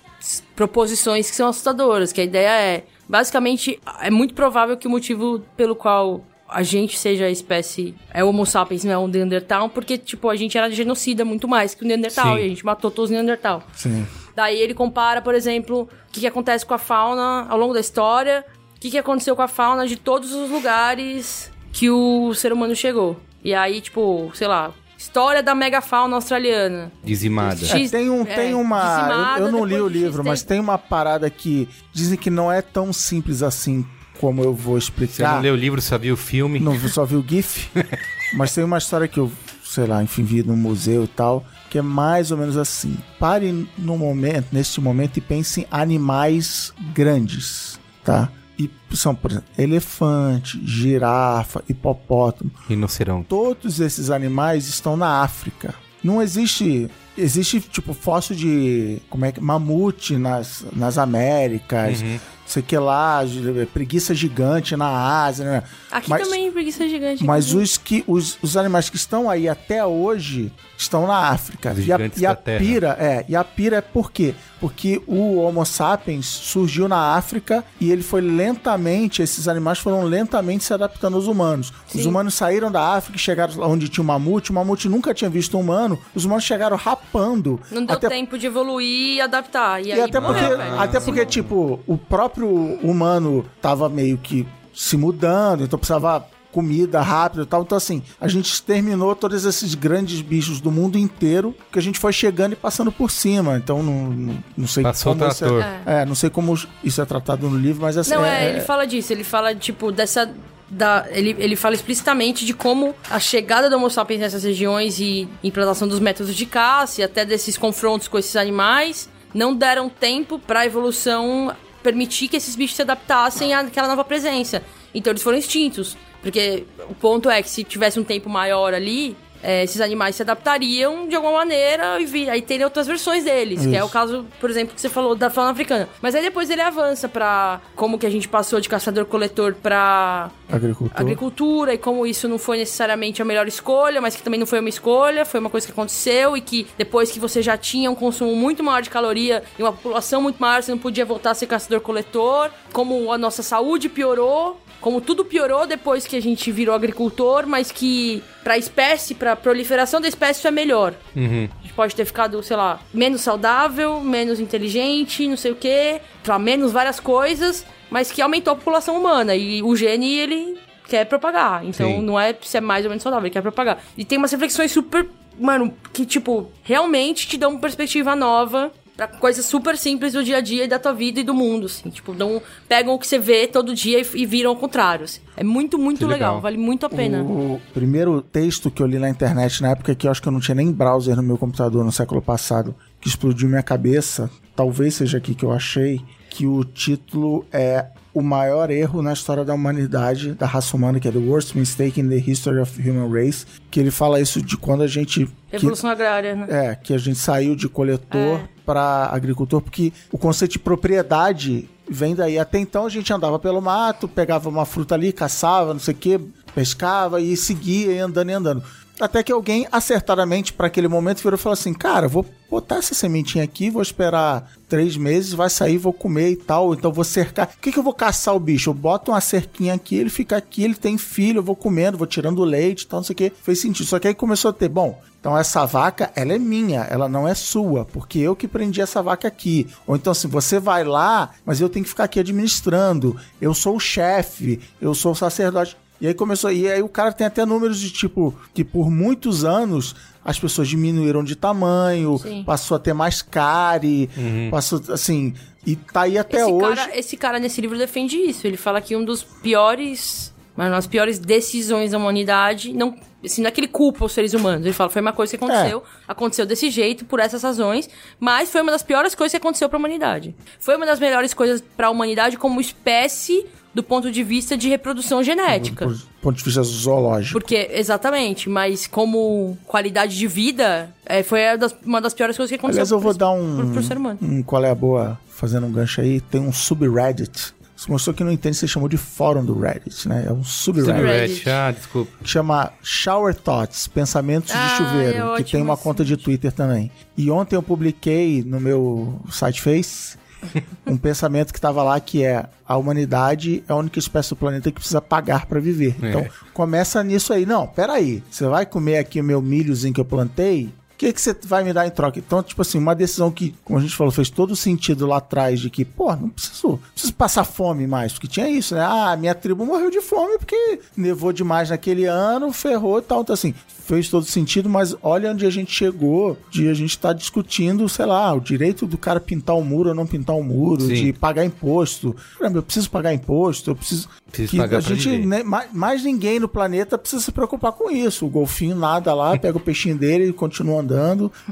proposições que são assustadoras. Que a ideia é, basicamente, é muito provável que o motivo pelo qual a gente seja a espécie é o Homo sapiens, não é o Neandertal, porque, tipo, a gente era genocida muito mais que o Neandertal. Sim. E a gente matou todos os Neandertal. Sim. Daí ele compara, por exemplo, o que, que acontece com a fauna ao longo da história, o que, que aconteceu com a fauna de todos os lugares que o ser humano chegou. E aí, tipo, sei lá, história da megafauna australiana. Dizimada. É, tem, um, é, tem uma. dizimada Eu, eu não li o livro, X mas tem uma parada que dizem que não é tão simples assim como eu vou Você explicar. não leu o livro, só viu o filme? Não só vi o GIF, [laughs] mas tem uma história que eu, sei lá, enfim, vi no museu e tal, que é mais ou menos assim. Pare no momento, neste momento, e pense em animais grandes, tá? E são, por exemplo, elefante, girafa, hipopótamo. Rinoceronte. Todos esses animais estão na África. Não existe. Existe, tipo, fóssil de. Como é que. Mamute nas, nas Américas. Uhum. Sei que lá, gi- preguiça gigante na Ásia, né? Aqui Mas- também preguiça gigante. Mas os, que, os, os animais que estão aí até hoje estão na África. Os E a, e a pira, é, e a pira é por quê? Porque o Homo sapiens surgiu na África e ele foi lentamente, esses animais foram lentamente se adaptando aos humanos. Os Sim. humanos saíram da África e chegaram onde tinha o mamute, o mamute nunca tinha visto um humano, os humanos chegaram rapando. Não deu até tempo de evoluir e adaptar. E, e aí até porque, velho. até porque tipo, o próprio humano tava meio que se mudando, então precisava comida rápida e tal. Então, assim, a gente exterminou todos esses grandes bichos do mundo inteiro que a gente foi chegando e passando por cima. Então, não, não, não sei Passou o como isso trator. é, é, não sei como isso é tratado no livro, mas assim. Não, é, ele fala disso, ele fala, tipo, dessa. Da, ele, ele fala explicitamente de como a chegada do Homo sapiens nessas regiões e implantação dos métodos de caça e até desses confrontos com esses animais não deram tempo pra evolução permitir que esses bichos se adaptassem àquela nova presença. Então eles foram extintos. Porque o ponto é que se tivesse um tempo maior ali, é, esses animais se adaptariam de alguma maneira e vir, aí teria outras versões deles. Que é o Isso. caso, por exemplo, que você falou da fauna africana. Mas aí depois ele avança pra como que a gente passou de caçador-coletor pra Agricultura. agricultura e como isso não foi necessariamente a melhor escolha, mas que também não foi uma escolha, foi uma coisa que aconteceu e que depois que você já tinha um consumo muito maior de caloria e uma população muito maior, você não podia voltar a ser caçador-coletor, como a nossa saúde piorou, como tudo piorou depois que a gente virou agricultor, mas que pra espécie, pra proliferação da espécie isso é melhor. Uhum. A gente pode ter ficado, sei lá, menos saudável, menos inteligente, não sei o quê, pra menos várias coisas, mas que aumentou a população humana. E o gene, ele quer propagar. Então Sim. não é se é mais ou menos saudável, ele quer propagar. E tem umas reflexões super. Mano, que tipo, realmente te dão uma perspectiva nova. Pra coisas super simples do dia a dia e da tua vida e do mundo, assim. Tipo, dão, pegam o que você vê todo dia e, e viram ao contrário. assim. É muito, muito Que legal. legal. Vale muito a pena. O primeiro texto que eu li na internet, na época que eu acho que eu não tinha nem browser no meu computador no século passado, que explodiu minha cabeça, talvez seja aqui que eu achei, que o título é O maior erro na história da humanidade, da raça humana, que é The Worst Mistake in the History of Human Race, que ele fala isso de quando a gente... que- Revolução agrária, né? é, que a gente saiu de coletor para agricultor, porque o conceito de propriedade vem daí. Até então a gente andava pelo mato, pegava uma fruta ali, caçava, não sei o que, pescava e seguia andando e andando. Até que alguém acertadamente para aquele momento virou e falou assim: Cara, vou botar essa sementinha aqui, vou esperar três meses, vai sair, vou comer e tal. Então vou cercar. O que, que eu vou caçar o bicho? Eu boto uma cerquinha aqui, ele fica aqui, ele tem filho, eu vou comendo, vou tirando leite e tal, não sei o que. Fez sentido. Só que aí começou a ter, bom, então essa vaca, ela é minha, ela não é sua, porque eu que prendi essa vaca aqui. Ou então assim, você vai lá, mas eu tenho que ficar aqui administrando. Eu sou o chefe, eu sou o sacerdote. E aí começou, e aí o cara tem até números de tipo que por muitos anos as pessoas diminuíram de tamanho, Sim. passou a ter mais cárie, passou assim, e tá aí até esse hoje. Cara, esse cara nesse livro defende isso. Ele fala que um dos piores, mas das piores decisões da humanidade, não Assim, não é que ele culpa os seres humanos. Ele fala, foi uma coisa que aconteceu, aconteceu desse jeito, por essas razões, mas foi uma das piores coisas que aconteceu pra humanidade. Foi uma das melhores coisas pra humanidade como espécie do ponto de vista de reprodução genética. Do ponto de vista zoológico. Porque, exatamente, mas como qualidade de vida, é, foi a das- uma das piores coisas que aconteceu Aliás, eu vou pro- dar um, pro, pro ser humano. um qual é a boa, fazendo um gancho aí, tem um subreddit. Se mostrou que não entende, você chamou de fórum do Reddit, né? É um subreddit. Subreddit. Reddit, Ah, desculpa. que chama Shower Thoughts, Pensamentos Ah, de é Chuveiro, que ótimo tem uma conta de Twitter também. E ontem eu publiquei no meu site Face [laughs] um pensamento que tava lá que é a humanidade é a única espécie do planeta que precisa pagar para viver. É. Então, começa nisso aí. Não, peraí, você vai comer aqui o meu milhozinho que eu plantei? O que, que você vai me dar em troca? Então, tipo assim, uma decisão que, como a gente falou, fez todo sentido lá atrás de que, pô, não preciso, não preciso passar fome mais, porque tinha isso, né? Ah, minha tribo morreu de fome porque nevou demais naquele ano, ferrou e tal. Então, assim, fez todo sentido, mas olha onde a gente chegou de a gente estar discutindo, sei lá, o direito do cara pintar o muro ou não pintar o muro, Sim. de pagar imposto. Eu preciso pagar imposto, eu preciso. Preciso que a gente, né, mais, mais ninguém no planeta precisa se preocupar com isso. O golfinho nada lá, pega o peixinho dele e continua andando,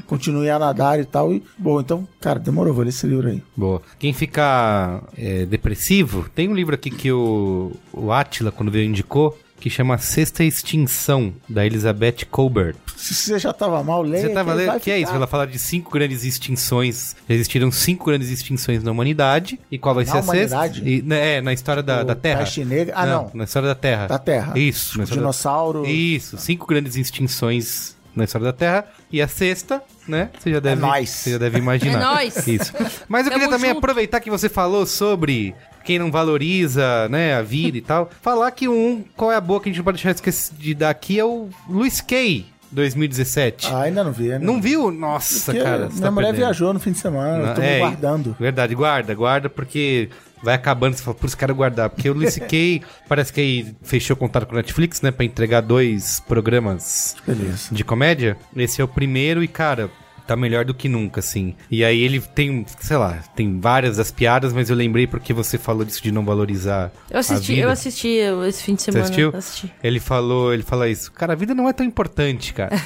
continua a nadar e tal. E, bom, então, cara, demorou, vou ler esse livro aí. Boa. Quem fica é, depressivo, tem um livro aqui que o, o Atila, quando veio, indicou, que chama Sexta Extinção, da Elizabeth Colbert. Se você já tava mal, leia. Você tava que lendo? Que é isso? ficar. Ela fala de cinco grandes extinções. Existiram cinco grandes extinções na humanidade. E qual vai Na ser a sexta? humanidade? E, né, é, na história da, da Terra. peste negra- ah, não. Na história da Terra. Da Terra. Isso. Tipo, história da- dinossauro. Isso. Cinco grandes extinções na história da Terra. E a sexta, né? Você já deve, nóis. Você já deve imaginar. É nóis. [laughs] Isso. Mas eu Tamo queria também junto. aproveitar que você falou sobre quem não valoriza, né, a vida e tal. Falar que um, qual é a boa que a gente não pode deixar esquecer de dar aqui é o Luiz Kay 2017. Ah, ainda não vi, né? Não viu? Nossa, Porque cara. minha tá mulher perdendo. viajou no fim de semana, eu tô É, me guardando. Verdade, guarda, guarda, porque vai acabando, você fala, por isso quero guardar. Porque o Luis C.K. parece que aí fechou contato com a Netflix, né, pra entregar dois programas Beleza. de comédia. Esse é o primeiro e, cara, tá melhor do que nunca, assim. E aí ele tem, sei lá, tem várias das piadas, mas eu lembrei porque você falou disso de não valorizar Eu assisti, eu assisti esse fim de Você semana. assistiu? Assisti. Ele falou, ele fala isso. Cara, a vida não é tão importante, cara. [laughs]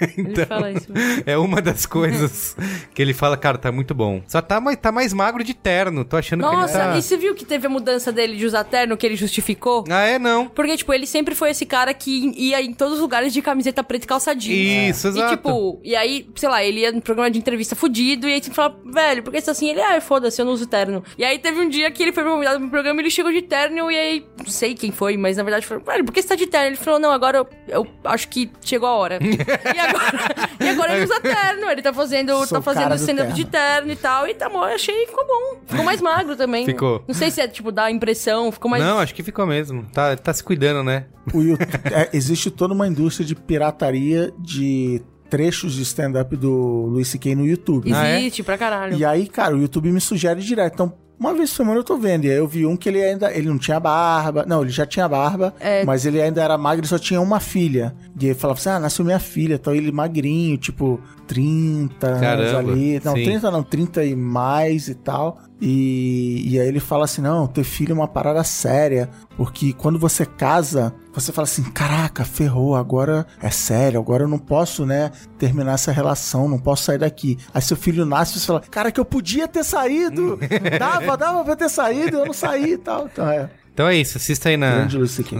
Ele fala isso. É uma das coisas [laughs] que ele fala, cara, tá muito bom. Só tá mais, tá mais magro de terno. Tô achando que Nossa, ele tá... e você viu que teve a mudança dele de usar terno que ele justificou? Ah, é? Não. Porque, tipo, ele sempre foi esse cara que ia em todos os lugares de camiseta preta e calça jeans. Isso, E, exato. tipo, e aí, sei lá, ele ia no programa de entrevista fudido e aí você fala, velho, por que você tá assim? Ele, ah, foda-se, eu não uso terno. E aí teve um dia que ele foi convidado pro programa e ele chegou de terno e aí, não sei quem foi, mas na verdade falou, velho, por que você tá de terno? Ele falou, não, agora eu, eu acho que chegou a hora. [laughs] e agora, e agora ele usa terno, ele tá fazendo, Sou tá fazendo do stand-up de terno e tal, e tá bom, eu achei, ficou bom. Ficou mais magro também. Ficou. Não sei se é, tipo, dá impressão, ficou mais... Não, acho que ficou mesmo. Tá, tá se cuidando, né? O YouTube- é, existe toda uma indústria de pirataria de trechos de stand-up do Luis C.K. no YouTube. Ah, é? Existe pra caralho. E aí, cara, o YouTube me sugere direto. Então, uma vez por semana eu tô vendo. E aí eu vi um que ele ainda. Ele não tinha barba. Não, ele já tinha barba. É. Mas ele ainda era magro e só tinha uma filha. E ele falava assim: ah, nasceu minha filha. Então ele magrinho, tipo, 30 anos Caramba, ali. Não, sim. 30 não, 30 e mais e tal. E, e aí ele fala assim: não, ter filho é uma parada séria. Porque quando você casa, você fala assim: caraca, ferrou, agora é sério, agora eu não posso, né, terminar essa relação, não posso sair daqui. Aí seu filho nasce e você fala: cara, que eu podia ter saído, [laughs] dava, dava pra ter saído, eu não saí e tal. Então é. Então é isso, assista aí na...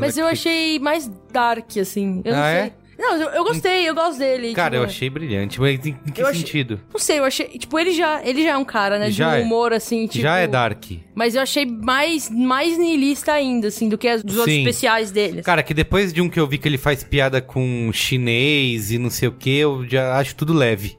Mas eu achei mais dark, assim. Eu não Ah, sei. é? Não, eu, eu gostei, eu gosto dele. Cara, eu tipo, achei brilhante. Mas em, em que Eu achei- sentido? Não sei, eu achei. Tipo, ele já, ele já é um cara, né? Já de é. um humor, assim, tipo. Já é dark. Mas eu achei mais, mais niilista ainda, assim, do que as dos outros Sim. especiais dele. Cara, que depois de um que eu vi que ele faz piada com chinês e não sei o que, eu já acho tudo leve.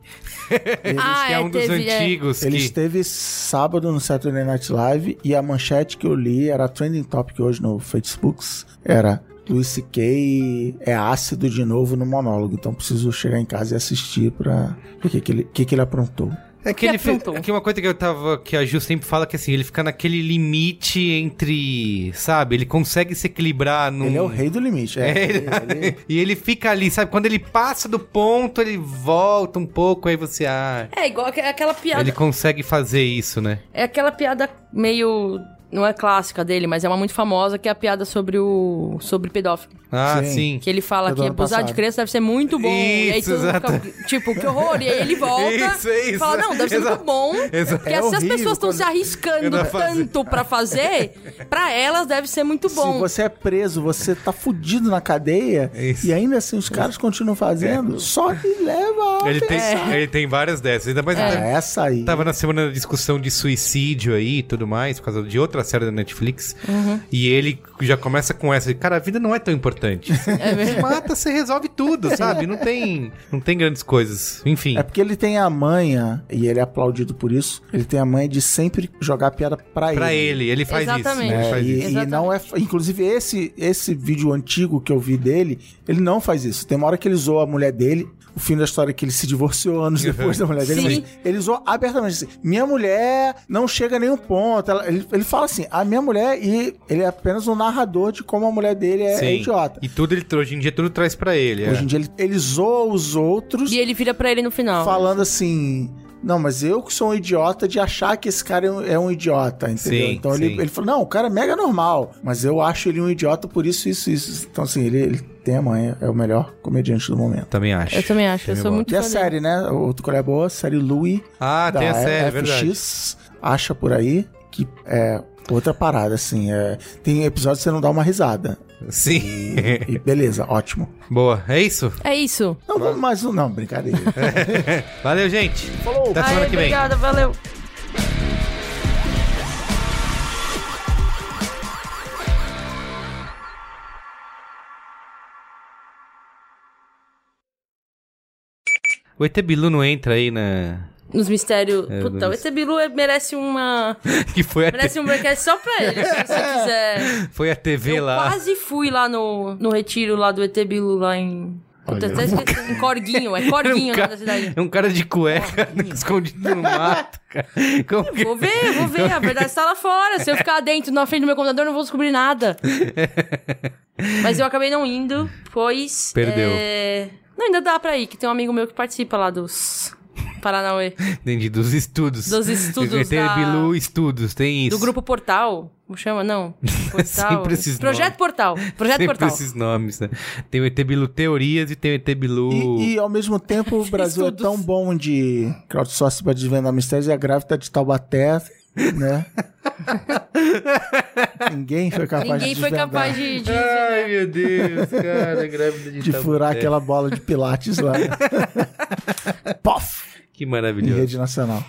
[laughs] ah, que é um dos teve, é. antigos Ele que... esteve sábado no Saturday Night Live e a manchete que eu li era trending topic hoje no Facebook. Era Luis C.K. é ácido de novo no monólogo. Então preciso chegar em casa e assistir pra ver o que, que, ele, que, que ele aprontou. É que que ele fez, é que uma coisa que eu tava que a Ju sempre fala que assim, ele fica naquele limite entre, sabe, ele consegue se equilibrar num Ele é o rei do limite. É, [laughs] É, ele- ele- e ele fica ali, sabe? Quando ele passa do ponto, ele volta um pouco, aí você, ah, É igual aqu- aquela piada. ele consegue fazer isso, né? É aquela piada meio não é clássica dele, mas é uma muito famosa, que é a piada sobre o. sobre pedófilo. Ah, Sim. sim. Que ele fala É que abusar de passado. criança deve ser muito bom. e aí Isso, mundo exato. fica, tipo, que horror. E aí ele volta [laughs] Isso, e isso. fala, não, deve ser Exato. muito bom. [laughs] Exato. Porque É se as pessoas estão se arriscando tanto pra fazer, pra elas deve ser muito bom. Se você é preso, você tá fudido na cadeia Isso. e ainda assim os caras continuam fazendo, só que leva a Ele tem, ele tem várias dessas. Ainda mais Ah, essa aí. Tava na semana da discussão de suicídio aí e tudo mais, por causa de outra série da Netflix. Uhum. E ele já começa com essa. Cara, a vida não é tão importante. [laughs] Você mata, você resolve tudo, [laughs] sabe? Não tem, não tem grandes coisas. Enfim. É porque ele tem a manha, e ele é aplaudido por isso, ele tem a manha de sempre jogar a piada pra, Pra ele. ele, ele faz Exatamente. isso. Ele É, faz e, isso. e não é. Inclusive, esse, esse vídeo antigo que eu vi dele, ele não faz isso. Tem uma hora que ele zoa a mulher dele. O fim da história é que ele se divorciou anos [laughs] depois da mulher dele, Sim. mas ele zoa abertamente assim: minha mulher não chega a nenhum ponto. Ela- ele, ele fala assim: a minha mulher, e ele é apenas um narrador de como a mulher dele é, é Sim. idiota. E tudo ele, hoje em dia tudo traz pra ele. é. Hoje em dia ele, ele zoa os outros E ele vira pra ele no final. falando assim. Não, mas eu que sou um idiota de achar que esse cara é um, é um idiota, entendeu? Sim, então ele, sim. ele falou, não, o cara é mega normal, mas eu acho ele um idiota por isso, isso, isso. Então, assim, ele, ele tem a manha, é o melhor comediante do momento. Também acho. Eu também acho, eu sou gosto. muito E a série, né? Outra coisa boa, a série Louis. Ah, tem a série, é verdade. FX, acha por aí, que é outra parada, assim. É, tem episódios que você não dá uma risada. Sim. E beleza, ótimo. Boa. É isso? É isso. Não, vamos mais um. Não, brincadeira. [laughs] Valeu, gente. Falou. Até semana Ai, que vem. Obrigada, valeu. O ET Bilu não entra aí na. Nos mistérios. É, Puta, o nos- ET Bilu merece uma. [laughs] que foi a, Merece te- um broadcast só pra ele, se você quiser. foi a TV Eu lá. quase fui lá no, no retiro lá do ET Bilu, lá em. Puta, até esqueci, em Corguinho, é Corguinho [laughs] o nome da cidade. É um cara de cueca [laughs] escondido no mato, cara. Como que... Vou ver, vou ver. A verdade está lá fora. Se eu ficar dentro, na frente do meu computador, eu não vou descobrir nada. Mas eu acabei não indo, pois. Perdeu. é, Não, ainda dá pra ir, que tem um amigo meu que participa lá dos Paranauê. [laughs] Entendi, dos estudos. Dos estudos ET da- Bilu Estudos, tem isso. Do grupo Portal. Como chama? Não. [laughs] Portal. Sempre esses Projeto nomes. Portal. Projeto Sempre Portal. esses nomes, né? Tem o ET Bilu Teorias e tem o ET Bilu... E, e, ao mesmo tempo o [laughs] Brasil é tão bom de crowdsourcing para desvendar mistérios e a grávida de Taubaté, né? [laughs] Ninguém foi capaz Ninguém de foi desvendar, capaz de. de... Ai, meu Deus, cara, grávida de, de furar aquela bola de pilates lá. [laughs] Pof! Que Em maravilhoso. rede nacional.